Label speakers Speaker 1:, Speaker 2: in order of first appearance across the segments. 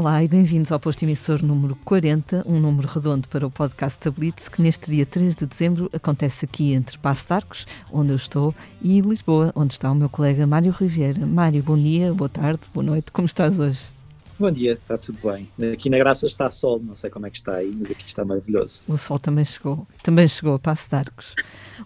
Speaker 1: Olá e bem-vindos ao posto emissor número 40, um número redondo para o podcast da Blitz, que neste dia 3 de dezembro acontece aqui entre Passo de Arcos, onde eu estou, e Lisboa, onde está o meu colega Mário Riviera. Mário, bom dia, boa tarde, boa noite, como estás hoje?
Speaker 2: Bom dia, está tudo bem. Aqui na Graça está sol, não sei como é que está aí, mas aqui está maravilhoso.
Speaker 1: O sol também chegou, também chegou a Passo de Arcos.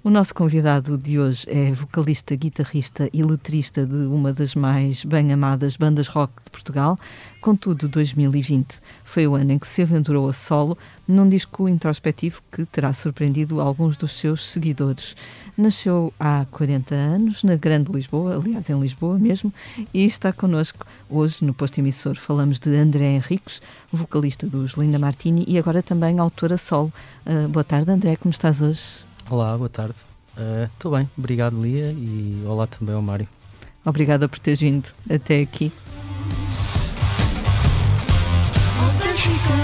Speaker 1: O nosso convidado de hoje é vocalista, guitarrista e letrista de uma das mais bem amadas bandas rock de Portugal. Contudo, 2020 foi o ano em que se aventurou a solo num disco introspectivo que terá surpreendido alguns dos seus seguidores. Nasceu há 40 anos na Grande Lisboa, aliás, em Lisboa mesmo, e está connosco hoje no posto emissor. Falamos de André Henriques, vocalista dos Linda Martini e agora também autora solo. Uh, boa tarde, André, como estás hoje?
Speaker 3: Olá, boa tarde. Estou uh, bem, obrigado, Lia, e olá também ao Mário.
Speaker 1: Obrigada por teres vindo até aqui. she goes.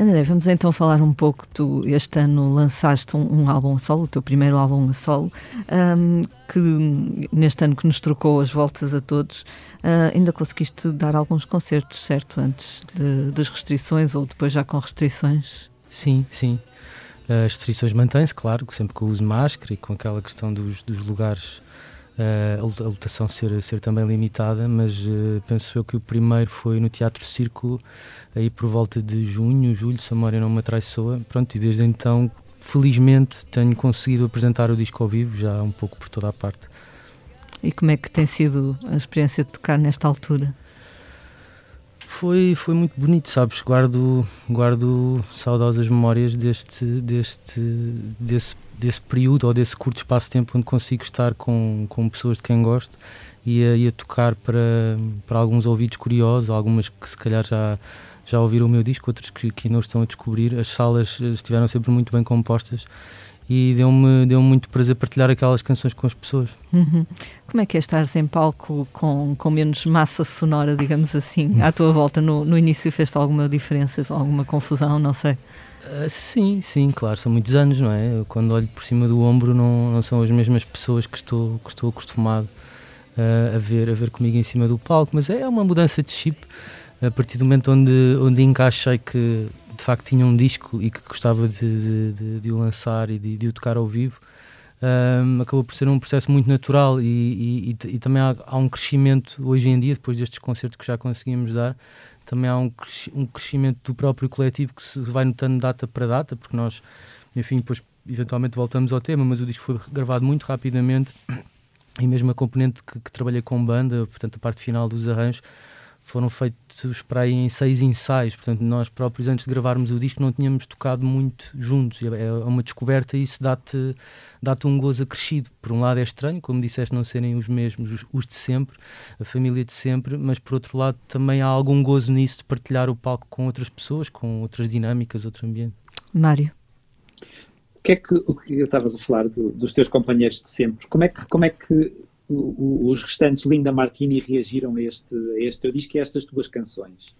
Speaker 1: André, vamos então falar um pouco. Tu este ano lançaste um, um álbum a solo, o teu primeiro álbum a solo, um, que neste ano que nos trocou as voltas a todos, uh, ainda conseguiste dar alguns concertos, certo? Antes de, das restrições ou depois já com restrições?
Speaker 3: Sim, sim. As restrições mantêm-se, claro, sempre com o uso de máscara e com aquela questão dos, dos lugares a lotação ser, ser também limitada, mas uh, penso eu que o primeiro foi no Teatro Círculo, aí por volta de junho, julho, se a memória não me atraiçoa. Pronto, e desde então, felizmente, tenho conseguido apresentar o disco ao vivo, já um pouco por toda a parte.
Speaker 1: E como é que tem sido a experiência de tocar nesta altura?
Speaker 3: Foi, foi muito bonito, sabes? Guardo, guardo saudosas memórias deste, deste, desse desse período ou desse curto espaço de tempo onde consigo estar com, com pessoas de quem gosto e a, e a tocar para, para alguns ouvidos curiosos, algumas que se calhar já, já ouviram o meu disco, outros que, que não estão a descobrir. As salas estiveram sempre muito bem compostas e deu-me deu muito prazer partilhar aquelas canções com as pessoas.
Speaker 1: Uhum. Como é que é estar em palco com, com menos massa sonora, digamos assim, à tua volta? No, no início fez-te alguma diferença, alguma confusão, não sei?
Speaker 3: Uh, sim, sim, claro, são muitos anos, não é? Eu, quando olho por cima do ombro não, não são as mesmas pessoas que estou, que estou acostumado uh, a, ver, a ver comigo em cima do palco, mas é uma mudança de chip a partir do momento onde, onde encaixei que de facto tinha um disco e que gostava de, de, de, de o lançar e de, de, o tocar ao vivo. Um, acabou por ser um processo muito natural e, e, e, e também há, há, um crescimento hoje em dia, depois destes concertos que já conseguimos dar, também há um, um crescimento do próprio coletivo que se vai notando data para data, porque nós, enfim, depois eventualmente voltamos ao tema, mas o disco foi gravado muito rapidamente e mesmo a componente que, que trabalhei com banda, portanto a parte final dos arranjos, foram feitos para aí em seis ensaios, portanto nós próprios antes de gravarmos o disco não tínhamos tocado muito juntos, é, é uma descoberta e isso dá-te dá um gozo acrescido. Por um lado é estranho, como disseste, não serem os mesmos, os, os, de sempre, a família de sempre, mas por outro lado também há algum gozo nisso de partilhar o palco com outras pessoas, com outras dinâmicas, outro ambiente.
Speaker 1: Mário.
Speaker 2: O que é que, o que estavas a falar do, dos teus companheiros de sempre? Como é que, como é que os restantes Linda Martini reagiram a este, a este teu disco e a estas tuas canções?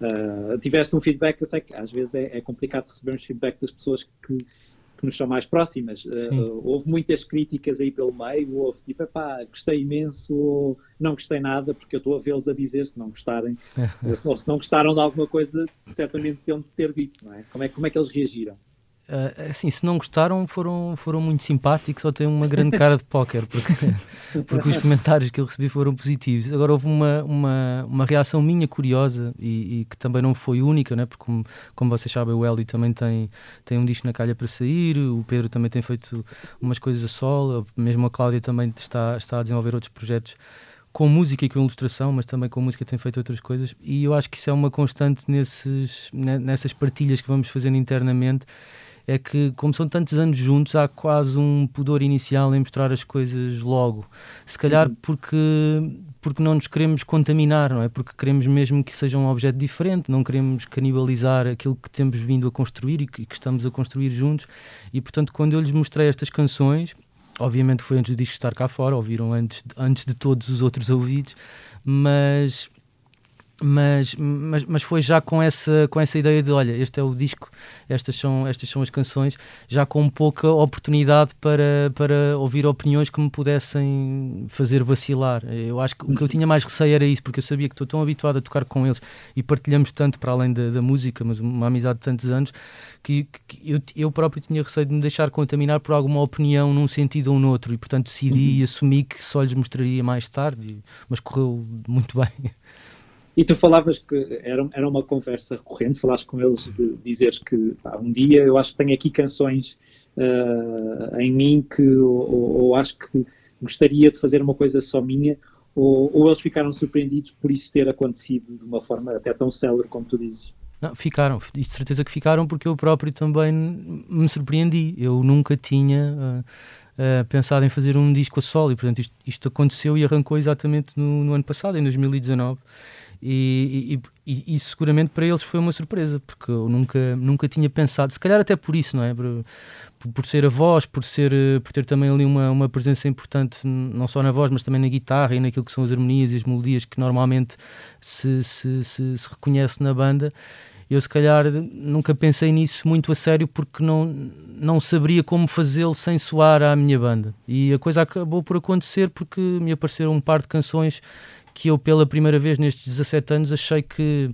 Speaker 2: Uh, tiveste um feedback, eu sei que às vezes é, é complicado recebermos feedback das pessoas que, que nos são mais próximas. Uh, houve muitas críticas aí pelo meio, houve tipo, pá, gostei imenso ou não gostei nada, porque eu estou a vê-los a dizer se não gostarem, ou se não gostaram de alguma coisa, certamente têm de ter dito, não é? Como é, como é que eles reagiram?
Speaker 3: Uh, assim, se não gostaram, foram, foram muito simpáticos ou têm uma grande cara de póquer, porque, porque os comentários que eu recebi foram positivos. Agora, houve uma, uma, uma reação minha curiosa e, e que também não foi única, né? porque, como, como vocês sabem, o Hélio também tem, tem um disco na calha para sair, o Pedro também tem feito umas coisas a solo, mesmo a Cláudia também está, está a desenvolver outros projetos com música e com ilustração, mas também com música tem feito outras coisas, e eu acho que isso é uma constante nesses, nessas partilhas que vamos fazendo internamente é que, como são tantos anos juntos, há quase um pudor inicial em mostrar as coisas logo. Se calhar uhum. porque, porque não nos queremos contaminar, não é? Porque queremos mesmo que seja um objeto diferente, não queremos canibalizar aquilo que temos vindo a construir e que, que estamos a construir juntos. E, portanto, quando eu lhes mostrei estas canções, obviamente foi antes do disco estar cá fora, ouviram antes, antes de todos os outros ouvidos, mas mas, mas, mas foi já com essa, com essa ideia de olha, este é o disco, estas são, estas são as canções, já com pouca oportunidade para, para ouvir opiniões que me pudessem fazer vacilar. Eu acho que o que eu tinha mais receio era isso, porque eu sabia que estou tão habituado a tocar com eles e partilhamos tanto para além da, da música, mas uma amizade de tantos anos, que, que, eu, eu próprio tinha receio de me deixar contaminar por alguma opinião num sentido ou no outro, e portanto decidi uhum. e assumi que só lhes mostraria mais tarde, mas correu muito bem.
Speaker 2: E tu falavas que era, era uma conversa recorrente, falaste com eles de dizeres que pá, um dia eu acho que tenho aqui canções uh, em mim que ou, ou, acho que gostaria de fazer uma coisa só minha, ou, ou, eles ficaram surpreendidos por isso ter acontecido de uma forma até tão célere como tu dizes.
Speaker 3: Não, ficaram, de certeza que ficaram, porque eu próprio também me surpreendi. Eu nunca tinha uh, uh, pensado em fazer um disco a solo, e portanto isto, isto aconteceu e arrancou exatamente no, no ano passado, em 2019. E, e, e, seguramente para eles foi uma surpresa, porque eu nunca, nunca tinha pensado, se calhar até por isso, não é? Por, por ser a voz, por, ser, por ter também ali uma, uma presença importante, não só na voz, mas também na guitarra e naquilo que são as harmonias e as melodias que normalmente se, se, se, se reconhece na banda. Eu, se calhar, nunca pensei nisso muito a sério porque não, não saberia como fazê-lo sem soar à minha banda. E a coisa acabou por acontecer porque me apareceram um par de canções que eu pela primeira vez nestes 17 anos achei que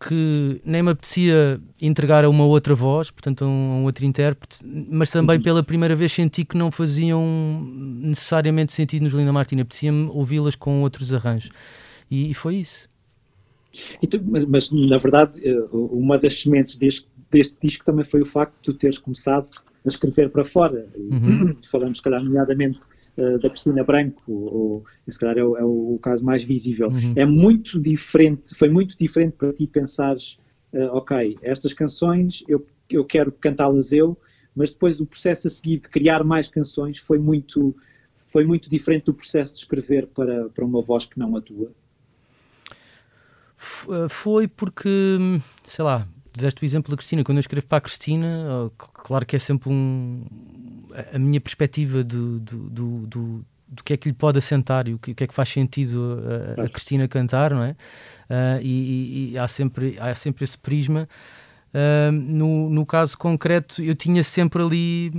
Speaker 3: que nem me apetecia entregar a uma outra voz, portanto a um, a um outro intérprete, mas também uhum. pela primeira vez senti que não faziam necessariamente sentido nos Linda Martina, apetecia-me ouvi-las com outros arranjos. E, e foi isso.
Speaker 2: Tu, mas, mas, na verdade, eh, uma das sementes deste, deste, disco também foi o facto de tu teres começado a escrever para fora. Uhum. Falamos, se calhar, nomeadamente uh, da Cristina Branco, ou, se calhar é o, é o caso mais visível. Uhum. É muito diferente, foi muito diferente para ti pensares, uh, ok, estas canções eu, eu quero cantá-las eu, mas depois o processo a seguir de criar mais canções foi muito, foi muito diferente do processo de escrever para, para uma voz que não atua.
Speaker 3: Eh, foi porque, sei lá, deste o exemplo da Cristina. Quando eu escrevo para a Cristina, claro que é sempre um, a minha perspectiva do, do, do, do, do que é que lhe pode assentar e o que, é que faz sentido a, a Cristina cantar, não é? Uh, e, e, há, sempre, há sempre esse prisma. Uh, no, no caso concreto, eu tinha sempre ali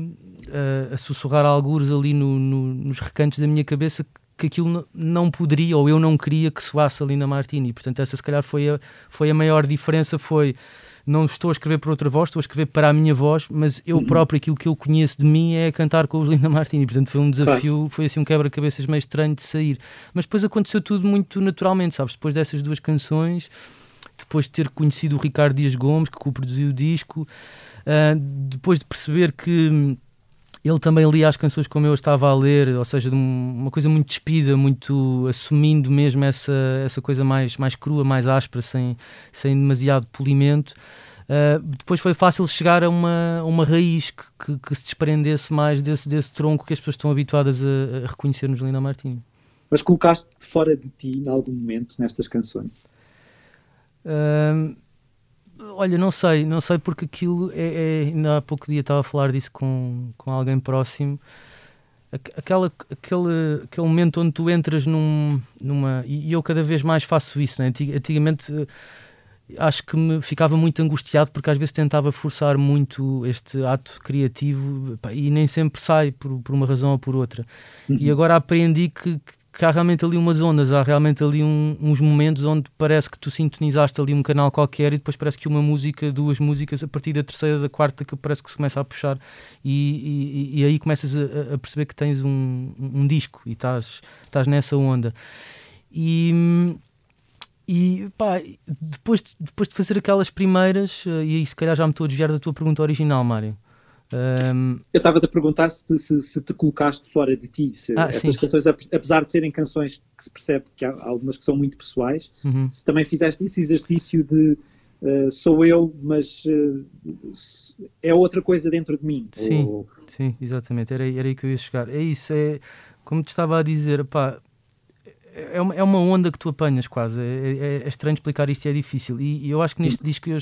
Speaker 3: uh, a sussurrar algures ali no, no, nos recantos da minha cabeça que aquilo não poderia ou eu não queria que soasse ali na Martini. Portanto, essa se calhar foi a, foi a maior diferença, foi não estou a escrever para outra voz, estou a escrever para a minha voz, mas eu uhum. próprio, aquilo que eu conheço de mim é cantar com os Linda Martini, portanto foi um desafio, foi assim um quebra-cabeças meio estranho de sair. Mas depois aconteceu tudo muito naturalmente, sabes? Depois dessas duas canções, depois de ter conhecido o Ricardo Dias Gomes, que co-produziu o disco, uh, depois de perceber que ele também lia as canções como eu estava a ler, ou seja, de uma coisa muito despida, muito assumindo mesmo essa, essa coisa mais, mais crua, mais áspera, sem, sem demasiado polimento. Uh, depois foi fácil chegar a uma, uma raiz que, que, que, se desprendesse mais desse, desse tronco que as pessoas estão habituadas a, a reconhecer nos Linda Martini.
Speaker 2: Mas colocaste fora de ti em algum momento nestas canções?
Speaker 3: Uh, Olha, não sei, não sei porque aquilo é, é, ainda há pouco dia estava a falar disso com, com alguém próximo. Aquela, aquele, aquele momento onde tu entras num, numa. E eu cada vez mais faço isso, né? Antigamente eh, acho que me ficava muito angustiado porque às vezes tentava forçar muito este ato criativo pá, e nem sempre sai por, por uma razão ou por outra. Uhum. E agora aprendi que, que há realmente ali umas ondas, há realmente ali um, uns momentos onde parece que tu sintonizaste ali um canal qualquer e depois parece que uma música, duas músicas, a partir da terceira, da quarta, que parece que se começa a puxar e, e, e aí começas a, a, perceber que tens um, um disco e estás, estás nessa onda. E, e pá, depois, depois de fazer aquelas primeiras, eh, e aí se calhar já me estou a desviar da tua pergunta original, Mário.
Speaker 2: Um... Eu estava-te a perguntar se, se, se, te colocaste fora de ti, se ah, estas sim. canções, apesar de serem canções que se percebe que há algumas que são muito pessoais, uhum. se também fizeste esse exercício de uh, sou eu, mas uh, é outra coisa dentro de mim.
Speaker 3: Sim, ou... sim exatamente, era, era aí que eu ia chegar. É isso, é como te estava a dizer, pá, é uma, é uma onda que tu apanhas quase. É, é, é estranho explicar isto e é difícil. E, e, eu acho que neste disco eu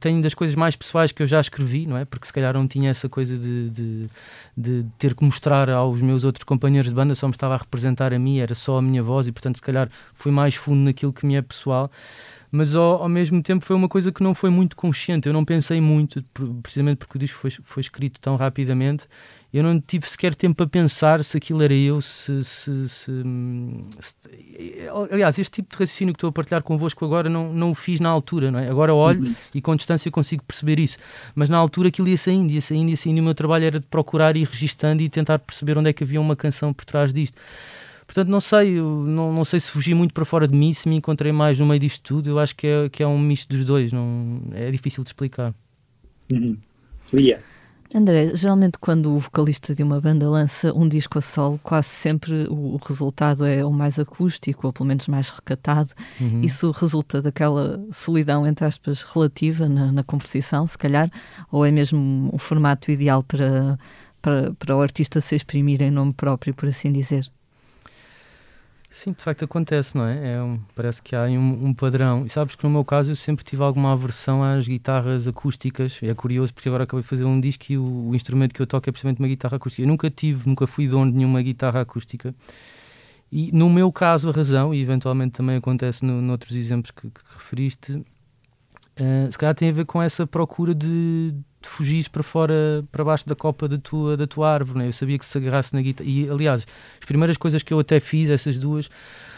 Speaker 3: tenho das coisas mais pessoais que eu já escrevi, não é? Porque se calhar não tinha essa coisa de, de, de, ter que mostrar aos meus outros companheiros de banda, só me estava a representar a mim, era só a minha voz e portanto se calhar fui mais fundo naquilo que me é pessoal. Mas ao, ao mesmo tempo foi uma coisa que não foi muito consciente, eu não pensei muito, precisamente porque o disco foi, foi escrito tão rapidamente eu não tive sequer tempo para pensar se aquilo era eu, se, se, se, se, Aliás, este tipo de raciocínio que estou a partilhar convosco agora não, não o fiz na altura, não é? Agora olho uhum. e com distância consigo perceber isso. Mas na altura aquilo ia saindo, ia saindo, ia saindo, e o meu trabalho era de procurar ir registando e tentar perceber onde é que havia uma canção por trás disto. Portanto, não sei, não, não sei se fugi muito para fora de mim, se me encontrei mais no meio disto tudo. Eu acho que é, que é um misto dos dois, não, é difícil de explicar.
Speaker 2: Uhum. Lia.
Speaker 1: André, geralmente quando o vocalista de uma banda lança um disco a solo, quase sempre o, resultado é o mais acústico, ou pelo menos mais recatado. Uhum. Isso resulta daquela solidão, entre aspas, relativa na, na, composição, se calhar, ou é mesmo o formato ideal para, para, para o artista se exprimir em nome próprio, por assim dizer?
Speaker 3: Sim, de facto acontece, não é? é um, parece que há um, um, padrão. E sabes que no meu caso eu sempre tive alguma aversão às guitarras acústicas. É curioso porque agora acabei de fazer um disco e o, o, instrumento que eu toco é precisamente uma guitarra acústica. Eu nunca tive, nunca fui dono de nenhuma guitarra acústica. E no meu caso a razão, e eventualmente também acontece no, noutros exemplos que, que referiste, uh, se calhar tem a ver com essa procura de de para fora, para baixo da copa da tua, da tua árvore. Né? Eu sabia que se agarrasse na guitarra. E, aliás, as primeiras coisas que eu até fiz, essas duas,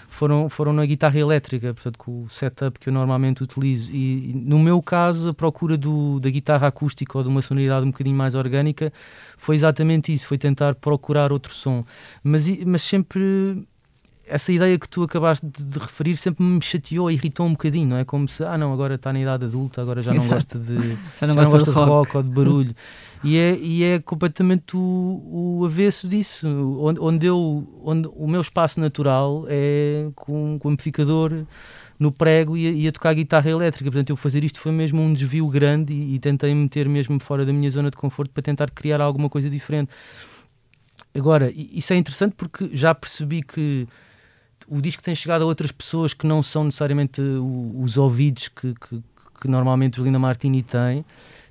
Speaker 3: foram, foram na guitarra elétrica, portanto, com o setup que eu normalmente utilizo. E, no meu caso, a procura do, da guitarra acústica ou de uma sonoridade um bocadinho mais orgânica foi exatamente isso: foi tentar procurar outro som. Mas, mas sempre essa ideia que tu acabaste de, de, referir sempre me chateou, irritou um bocadinho, não é? Como se, ah não, agora está na idade adulta, agora já não Exato. gosta de, já não, já gosta, de, rock. rock. ou de barulho. e, é, e é completamente o, o avesso disso, onde, onde, eu, onde o meu espaço natural é com, com o amplificador no prego e a, e a, tocar guitarra elétrica. Portanto, eu fazer isto foi mesmo um desvio grande e, e tentei meter mesmo fora da minha zona de conforto para tentar criar alguma coisa diferente. Agora, isso é interessante porque já percebi que o disco tem chegado a outras pessoas que não são necessariamente os ouvidos que, que, que normalmente Lina Martini tem.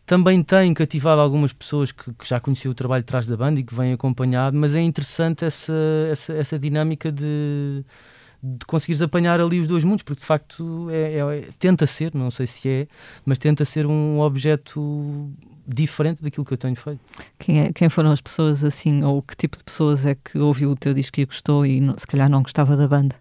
Speaker 3: Também tem cativado algumas pessoas que, que, já conheciam o trabalho de trás da banda e que vêm acompanhado, mas é interessante essa, essa, essa dinâmica de, de conseguires apanhar ali os dois mundos, porque de facto é, é, tenta ser, não sei se é, mas tenta ser um objeto diferente daquilo que eu tenho feito.
Speaker 1: Quem, é, quem foram as pessoas assim, ou que tipo de pessoas é que ouviu o teu disco e gostou e se calhar não gostava da banda?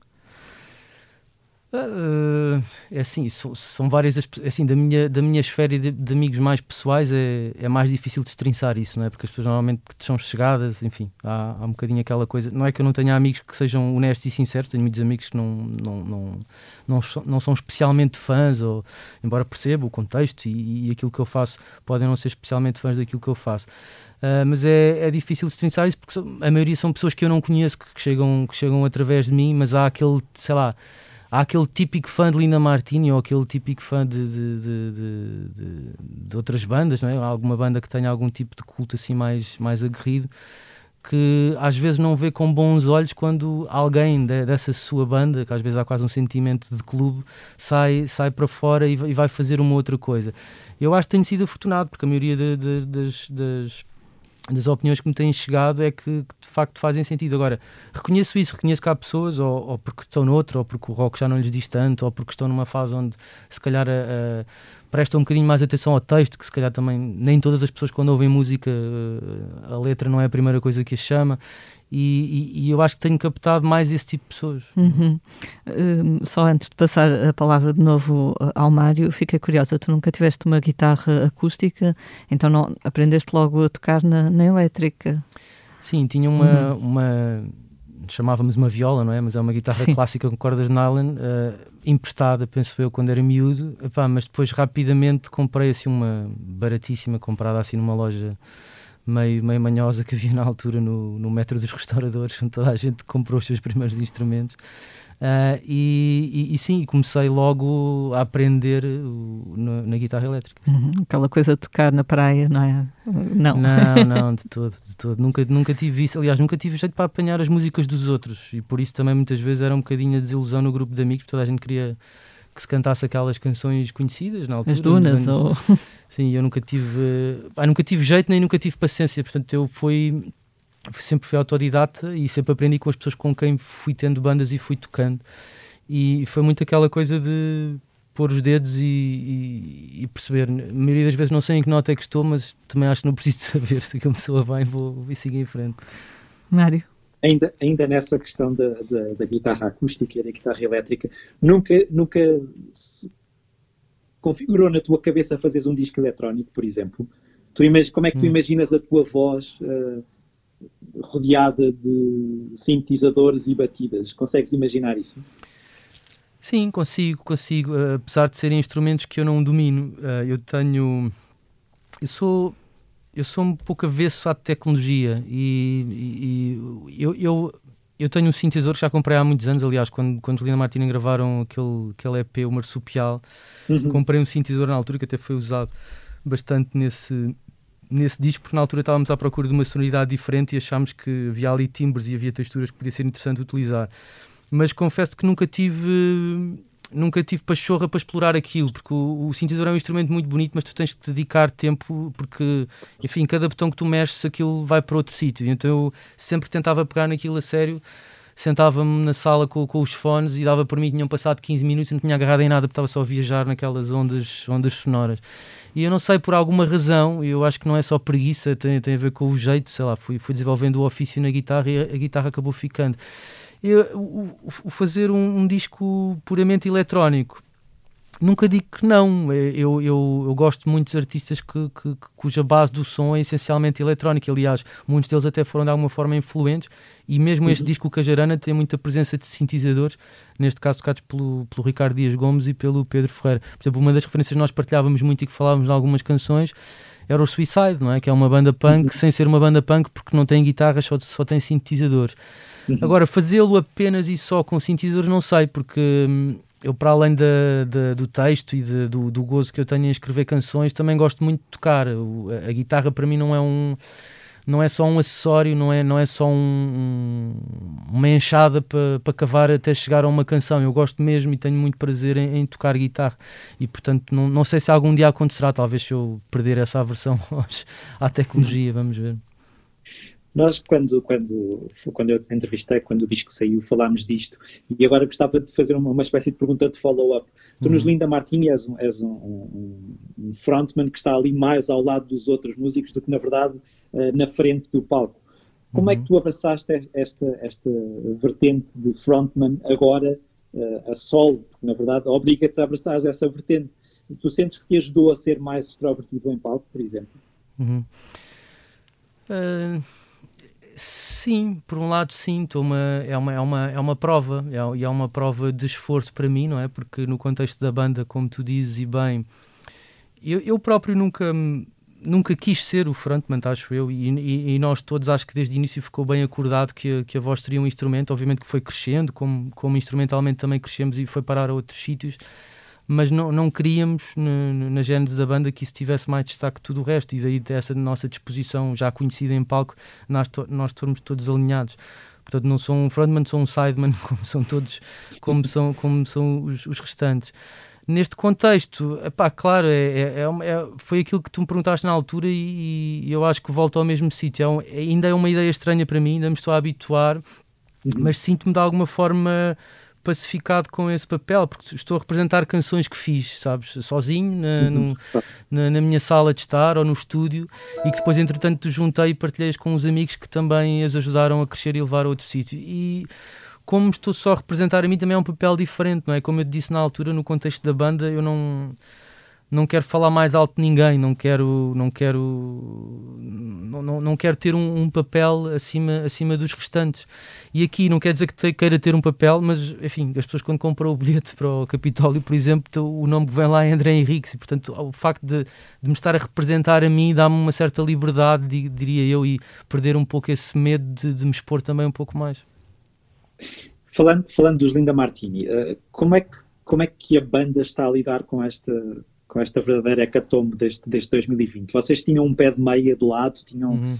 Speaker 3: Uh, é assim, são, são várias, assim, da minha, da minha esfera de, de amigos mais pessoais é, é mais difícil destrinçar isso, não é? Porque as pessoas normalmente são chegadas, enfim, há, há um bocadinho aquela coisa. Não é que eu não tenha amigos que sejam honestos e sinceros, tenho muitos amigos que não, não, não, não, não são especialmente fãs, ou, embora perceba o contexto e, e aquilo que eu faço, podem não ser especialmente fãs daquilo que eu faço. Uh, mas é, é difícil destrinçar isso porque a maioria são pessoas que eu não conheço, que, que, chegam, que chegam através de mim, mas há aquele, sei lá há aquele típico fã de Lina Martini ou aquele típico fã de, de, de, de, outras bandas, não é? Alguma banda que tenha algum tipo de culto assim mais, mais aguerrido que às vezes não vê com bons olhos quando alguém de, dessa sua banda, que às vezes há quase um sentimento de clube, sai, sai para fora e, vai fazer uma outra coisa. Eu acho que tenho sido afortunado, porque a maioria de, das, das das opiniões que me têm chegado é que, que, de facto fazem sentido. Agora, reconheço isso, reconheço que há pessoas, ou, ou, porque estão noutra, ou porque o rock já não lhes diz tanto, ou porque estão numa fase onde se calhar prestam um bocadinho mais atenção ao texto, que se calhar também nem todas as pessoas quando ouvem música uh, a letra não é a primeira coisa que as chama. E, e, e, eu acho que tenho captado mais esse tipo de pessoas.
Speaker 1: Uhum. Uh, só antes de passar a palavra de novo ao Mário, fiquei curiosa, tu nunca tiveste uma guitarra acústica, então não aprendeste logo a tocar na, na elétrica?
Speaker 3: Sim, tinha uma, uhum. uma chamávamos uma viola, não é? Mas é uma guitarra Sim. clássica com cordas nylon, uh, emprestada, penso eu, quando era miúdo, Epá, mas depois rapidamente comprei assim uma baratíssima, comprada assim numa loja meio, meio manhosa que havia na altura no, no metro dos restauradores, onde toda a gente comprou os seus primeiros instrumentos. Uh, e, e, e, sim, comecei logo a aprender o, na, na, guitarra elétrica.
Speaker 1: Uhum, aquela coisa de tocar na praia, não é?
Speaker 3: Não, não, não de todo, de todo. Nunca, nunca tive isso. Aliás, nunca tive jeito para apanhar as músicas dos outros e por isso também muitas vezes era um bocadinho a desilusão no grupo de amigos, toda a gente queria que se cantasse aquelas canções conhecidas na altura.
Speaker 1: As dunas, ou...
Speaker 3: Sim, eu nunca tive, ah, nunca tive jeito nem nunca tive paciência, portanto eu fui sempre fui autodidata e sempre aprendi com as pessoas com quem fui tendo bandas e fui tocando. E foi muito aquela coisa de pôr os dedos e, e, e, perceber. A maioria das vezes não sei em que nota é que estou, mas também acho que não preciso saber se a pessoa bem, vou e seguir em frente.
Speaker 1: Mário?
Speaker 2: Ainda, ainda nessa questão da, da, da, guitarra acústica e da guitarra elétrica, nunca, nunca configurou na tua cabeça fazeres um disco eletrónico, por exemplo? Tu como é que tu hum. imaginas a tua voz uh, rodeada de sintetizadores e batidas. Consegues imaginar isso?
Speaker 3: Sim, consigo, consigo. Uh, apesar de serem instrumentos que eu não domino, uh, eu tenho. Eu sou. Eu sou um pouco avesso à tecnologia e, e, e eu, eu, eu, tenho um sintetizador que já comprei há muitos anos. Aliás, quando, quando Lina Martina gravaram aquele, aquele EP, o Marsupial, uhum. comprei um sintetizador na altura que até foi usado bastante nesse, nesse disco, porque na altura estávamos à procura de uma sonoridade diferente e achámos que havia ali timbres e havia texturas que podia ser interessante utilizar. Mas confesso que nunca tive nunca tive pachorra para explorar aquilo, porque o, o sintetizador é um instrumento muito bonito, mas tu tens que dedicar tempo, porque, enfim, cada botão que tu mexes, aquilo vai para outro sítio. Então eu sempre tentava pegar naquilo a sério, sentava-me na sala com, com, os fones e dava por mim, tinham passado 15 minutos não tinha agarrado em nada, porque estava só a viajar naquelas ondas, ondas sonoras. E eu não sei, por alguma razão, eu acho que não é só preguiça, tem, tem a ver com o jeito, sei lá, fui, fui desenvolvendo o ofício na guitarra e a, guitarra acabou ficando. Eu, o, o, fazer um, um disco puramente eletrónico nunca digo que não. Eu, eu, eu gosto de muitos artistas que, que, cuja base do som é essencialmente eletrónica. Aliás, muitos deles até foram de alguma forma influentes. E mesmo este uhum. disco, o Cajarana, tem muita presença de sintetizadores, neste caso tocados pelo, pelo Ricardo Dias Gomes e pelo Pedro Ferreira. Por exemplo, uma das referências que nós partilhávamos muito e que falávamos em algumas canções era o Suicide, não é? que é uma banda punk, uhum. sem ser uma banda punk porque não tem guitarras, só, só tem sintetizadores. Uhum. Agora, fazê-lo apenas e só com sintetizadores, não sei, porque hum, eu, para além da, da, do texto e de, do, do, gozo que eu tenho em escrever canções, também gosto muito de tocar. O, a, a, guitarra, para mim, não é um. Não é só um acessório, não é, não é só um, um, uma enxada para pa cavar até chegar a uma canção. Eu gosto mesmo e tenho muito prazer em, em tocar guitarra. E portanto, não, não sei se algum dia acontecerá, talvez se eu perder essa aversão à tecnologia, vamos ver.
Speaker 2: Nós, quando, quando, quando eu te entrevistei, quando o disco saiu, falámos disto. E agora gostava de fazer uma, uma espécie de pergunta de follow-up. Tu, uhum. nos Linda Martini, és, um, és um, um, um, frontman que está ali mais ao lado dos outros músicos do que, na verdade, uh, na frente do palco. Como uhum. é que uhum. tu abraçaste esta, esta vertente de frontman agora uh, a solo? Porque, na verdade, obriga-te a abraçar essa vertente. Tu sentes que te ajudou a ser mais extrovertido em palco, por exemplo?
Speaker 3: Uhum. Uh Sim, por um lado sim, uma, é, uma, é, uma, é uma prova, é, é uma prova de esforço para mim, não é? Porque no contexto da banda, como tu dizes e bem, eu, eu próprio nunca, nunca quis ser o frontman, acho eu, e, e, e, nós todos acho que desde o início ficou bem acordado que, a, que a voz seria um instrumento, obviamente que foi crescendo, como, como instrumentalmente também crescemos e foi parar a outros sítios, mas não, não queríamos na, na gênese da banda que isso tivesse mais destaque que tudo o resto, e daí dessa nossa disposição já conhecida em palco, nós, to, nós estamos todos alinhados. Portanto, não sou um frontman, sou um sideman, como são todos, como são, como são os, os restantes. Neste contexto, epá, claro, é, é, é, é foi aquilo que tu me perguntaste na altura e, e eu acho que volto ao mesmo sítio. É ainda é uma ideia estranha para mim, ainda me estou a habituar, uhum. mas sinto-me de alguma forma pacificado com esse papel, porque estou a representar canções que fiz, sabes, sozinho, na, uhum. no, na, na, minha sala de estar ou no estúdio, e que depois, entretanto, juntei e partilhei com os amigos que também as ajudaram a crescer e levar a outro sítio. E como estou só a representar a mim, também é um papel diferente, não é? Como eu disse na altura, no contexto da banda, eu não não quero falar mais alto de ninguém, não quero, não quero, não, não, não quero ter um, um, papel acima, acima dos restantes. E aqui não quer dizer que te, queira ter um papel, mas enfim, as pessoas quando compram o bilhete para o Capitólio, por exemplo, o nome que vem lá é André Henriques, e portanto o facto de, de me estar a representar a mim dá-me uma certa liberdade, diria eu, e perder um pouco esse medo de, de me expor também um pouco mais.
Speaker 2: Falando, falando dos Linda Martini, uh, como, é que, como é que a banda está a lidar com esta com esta verdadeira hecatombe deste, deste 2020. Vocês tinham um pé de meia de lado, tinham. Uhum.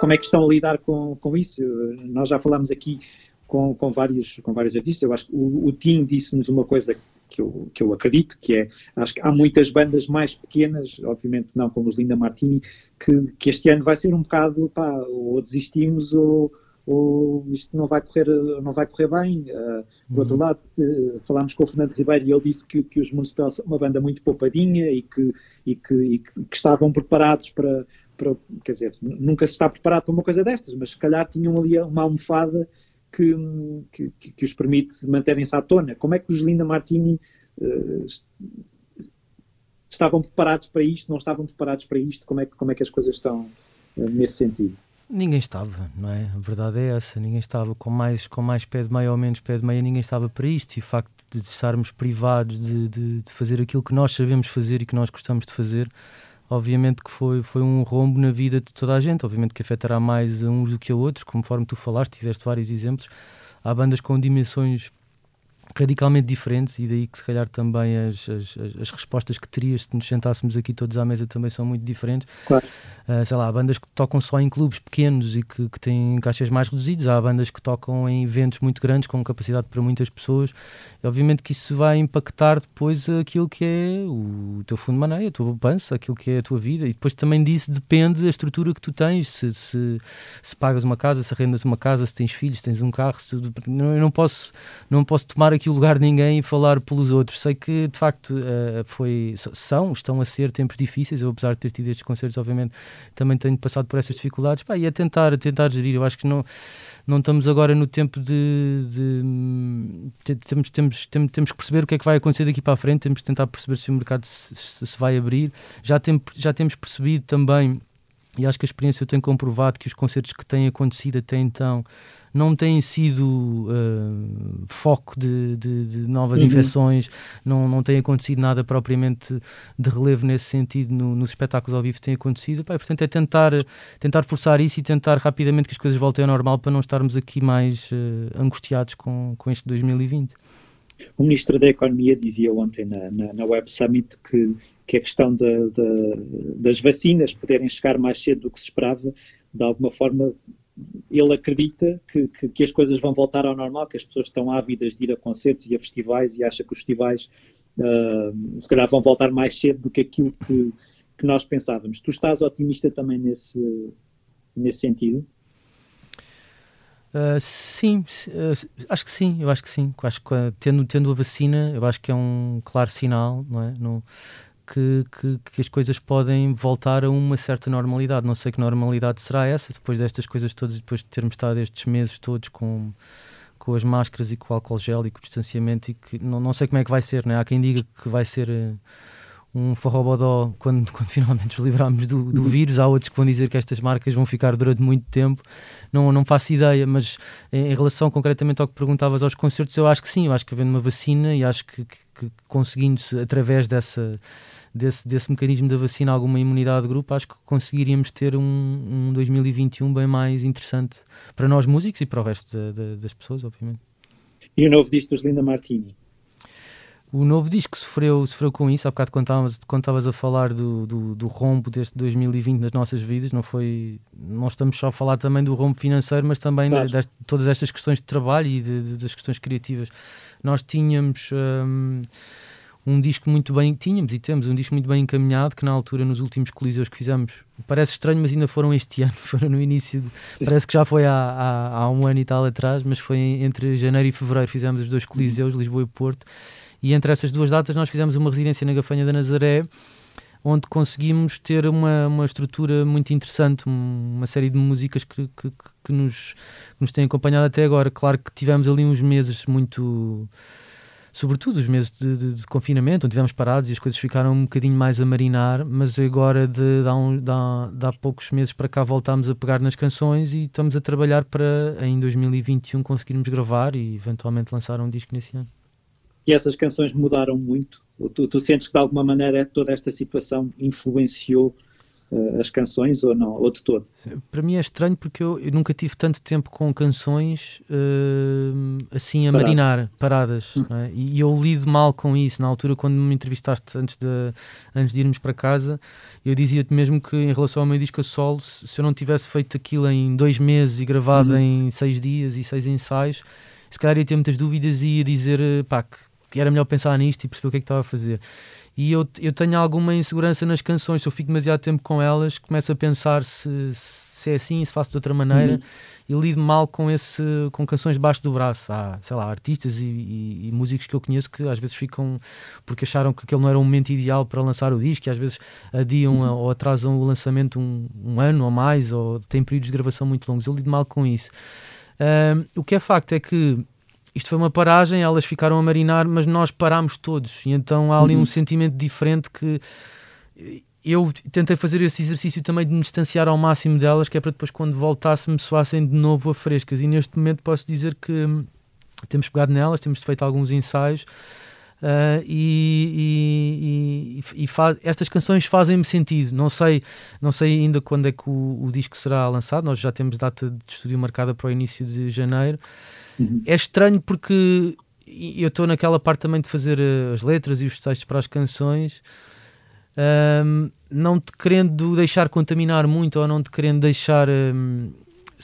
Speaker 2: Como é que estão a lidar com, com isso? Nós já falamos aqui com, com, vários, com vários artistas. Eu acho que o, o Tim disse-nos uma coisa que eu, que eu acredito, que é, acho que há muitas bandas mais pequenas, obviamente não como os Linda Martini, que, que este ano vai ser um bocado, pá, ou desistimos ou, ou isto não vai correr, não vai correr bem. Uh, por uhum. outro lado, uh, falámos com o Fernando Ribeiro e ele disse que, que os Municipal são uma banda muito poupadinha e que, e que, e que, que estavam preparados para, para, quer dizer, nunca se está preparado para uma coisa destas, mas se calhar tinham ali uma almofada que, que, que os permite manterem-se à tona. Como é que os Linda Martini uh, estavam preparados para isto, não estavam preparados para isto? Como é, como é que as coisas estão nesse sentido?
Speaker 3: Ninguém estava, não é? A verdade é essa, ninguém estava com mais, com mais pé de meia ou menos pé de meia, ninguém estava para isto. E o facto de estarmos privados de, de, de, fazer aquilo que nós sabemos fazer e que nós gostamos de fazer, obviamente que foi, foi um rombo na vida de toda a gente. Obviamente que afetará mais uns do que a outros, conforme tu falaste, tiveste vários exemplos. Há bandas com dimensões radicalmente diferentes e daí que se calhar também as, as, as, respostas que terias se nos sentássemos aqui todos à mesa também são muito diferentes.
Speaker 2: Claro.
Speaker 3: Uh, sei lá, há bandas que tocam só em clubes pequenos e que, que têm caixas mais reduzidos, há bandas que tocam em eventos muito grandes com capacidade para muitas pessoas. E, obviamente que isso vai impactar depois aquilo que é o teu fundo de maneira, a tua poupança, aquilo que é a tua vida. E depois também disso depende a estrutura que tu tens, se, se, se pagas uma casa, se arrendas uma casa, se tens filhos, se tens um carro. Se, eu não posso, não posso tomar aqui o lugar de ninguém e falar pelos outros. Sei que de facto uh, foi, são, estão a ser tempos difíceis. Eu, apesar de ter tido estes concertos, obviamente também tenho passado por essas dificuldades. Pá, e a tentar, a tentar gerir. Eu acho que não, não estamos agora no tempo de. de temos, temos, temos, temos que perceber o que é que vai acontecer daqui para a frente. Temos que tentar perceber se o mercado se, se, se vai abrir. Já, tem, já temos percebido também e acho que a experiência tem comprovado que os concertos que têm acontecido até então não têm sido uh, foco de, de, de novas uhum. infecções, não, não tem acontecido nada propriamente de relevo nesse sentido no, nos espetáculos ao vivo tem acontecido. Pá, portanto, é tentar, tentar forçar isso e tentar rapidamente que as coisas voltem ao normal para não estarmos aqui mais uh, angustiados com, com este 2020.
Speaker 2: O Ministro da Economia dizia ontem na, na, na Web Summit que, que a questão de, de, das vacinas poderem chegar mais cedo do que se esperava, de alguma forma ele acredita que, que, que, as coisas vão voltar ao normal, que as pessoas estão ávidas de ir a concertos e a festivais e acha que os festivais uh, se calhar vão voltar mais cedo do que aquilo que, que nós pensávamos. Tu estás otimista também nesse, nesse sentido?
Speaker 3: Uh, sim, uh, acho que sim, eu acho que sim. Acho que tendo, tendo a vacina, eu acho que é um claro sinal, não é? No, que, que, que, as coisas podem voltar a uma certa normalidade. Não sei que normalidade será essa, depois destas coisas todas, depois de termos estado estes meses todos com, com as máscaras e com o álcool gel e com o distanciamento, e que não, não sei como é que vai ser, né? há quem diga que vai ser um forrobodó quando, quando finalmente nos livrarmos do, do vírus. Há outros que vão dizer que estas marcas vão ficar durante muito tempo. Não, não faço ideia, mas em, em relação concretamente ao que perguntavas aos concertos, eu acho que sim. Eu acho que havendo uma vacina e acho que, que, que conseguindo-se através dessa desse, desse mecanismo da vacina alguma imunidade de grupo, acho que conseguiríamos ter um, um 2021 bem mais interessante para nós músicos e para o resto de, de, das pessoas, obviamente.
Speaker 2: E o novo disco dos Linda Martini?
Speaker 3: O novo disco sofreu, sofreu com isso, há bocado quando estavas a falar do, do, do, rombo deste 2020 nas nossas vidas, não foi, nós estamos só a falar também do rombo financeiro, mas também claro. de, de, todas estas questões de trabalho e de, das questões criativas. Nós tínhamos... Hum, um disco muito bem, tínhamos e temos um disco muito bem encaminhado, que na altura, nos últimos coliseus que fizemos, parece estranho, mas ainda foram este ano, foram no início, de, parece que já foi há, há, há, um ano e tal atrás, mas foi entre janeiro e fevereiro fizemos os dois coliseus, Lisboa e Porto, e entre essas duas datas nós fizemos uma residência na Gafanha da Nazaré, onde conseguimos ter uma, uma estrutura muito interessante, uma série de músicas que, que, que, nos, que nos têm acompanhado até agora. Claro que tivemos ali uns meses muito sobretudo os meses de, de, de, confinamento, onde estivemos parados e as coisas ficaram um bocadinho mais a marinar, mas agora de, de, há, de, de há poucos meses para cá voltámos a pegar nas canções e estamos a trabalhar para em 2021 conseguirmos gravar e eventualmente lançar um disco nesse ano.
Speaker 2: E essas canções mudaram muito? Tu, tu sentes que de alguma maneira toda esta situação influenciou as canções ou não, ou de todo?
Speaker 3: Para mim é estranho porque eu, eu nunca tive tanto tempo com canções uh, assim a Parado. marinar, paradas. Hum. É? E eu lido mal com isso. Na altura, quando me entrevistaste antes de, antes de irmos para casa, eu dizia-te mesmo que em relação ao meu disco a solo, se eu não tivesse feito aquilo em dois meses e gravado uhum. em seis dias e seis ensaios, se calhar ia ter muitas dúvidas e ia dizer pá, que, que era melhor pensar nisto e perceber o que é que estava a fazer e eu, eu tenho alguma insegurança nas canções. Se eu fico demasiado tempo com elas, começo a pensar se, se é assim, se faço de outra maneira. Uhum. E lido mal com, esse, com canções debaixo do braço. Há, sei lá, artistas e, e, e, músicos que eu conheço que às vezes ficam porque acharam que aquele não era o momento ideal para lançar o disco, e às vezes adiam uhum. ou atrasam o lançamento um, um, ano ou mais, ou têm períodos de gravação muito longos. Eu lido mal com isso. o que é facto é que isto foi uma paragem, elas ficaram a marinar, mas nós parámos todos. E então há ali um uhum. sentimento diferente que eu tentei fazer esse exercício também de me distanciar ao máximo delas, que é para depois, quando voltasse, me soassem de novo a frescas. E neste momento posso dizer que hum, temos pegado nelas, temos feito alguns ensaios. Uh, e, e, e, e estas canções fazem-me sentido. Não sei, não sei ainda quando é que o, o, disco será lançado. Nós já temos data de estúdio marcada para o início de janeiro. Uhum. É estranho porque eu estou naquela parte também de fazer eh, as letras e os textos para as canções, um, não te querendo deixar contaminar muito ou não te querendo deixar um,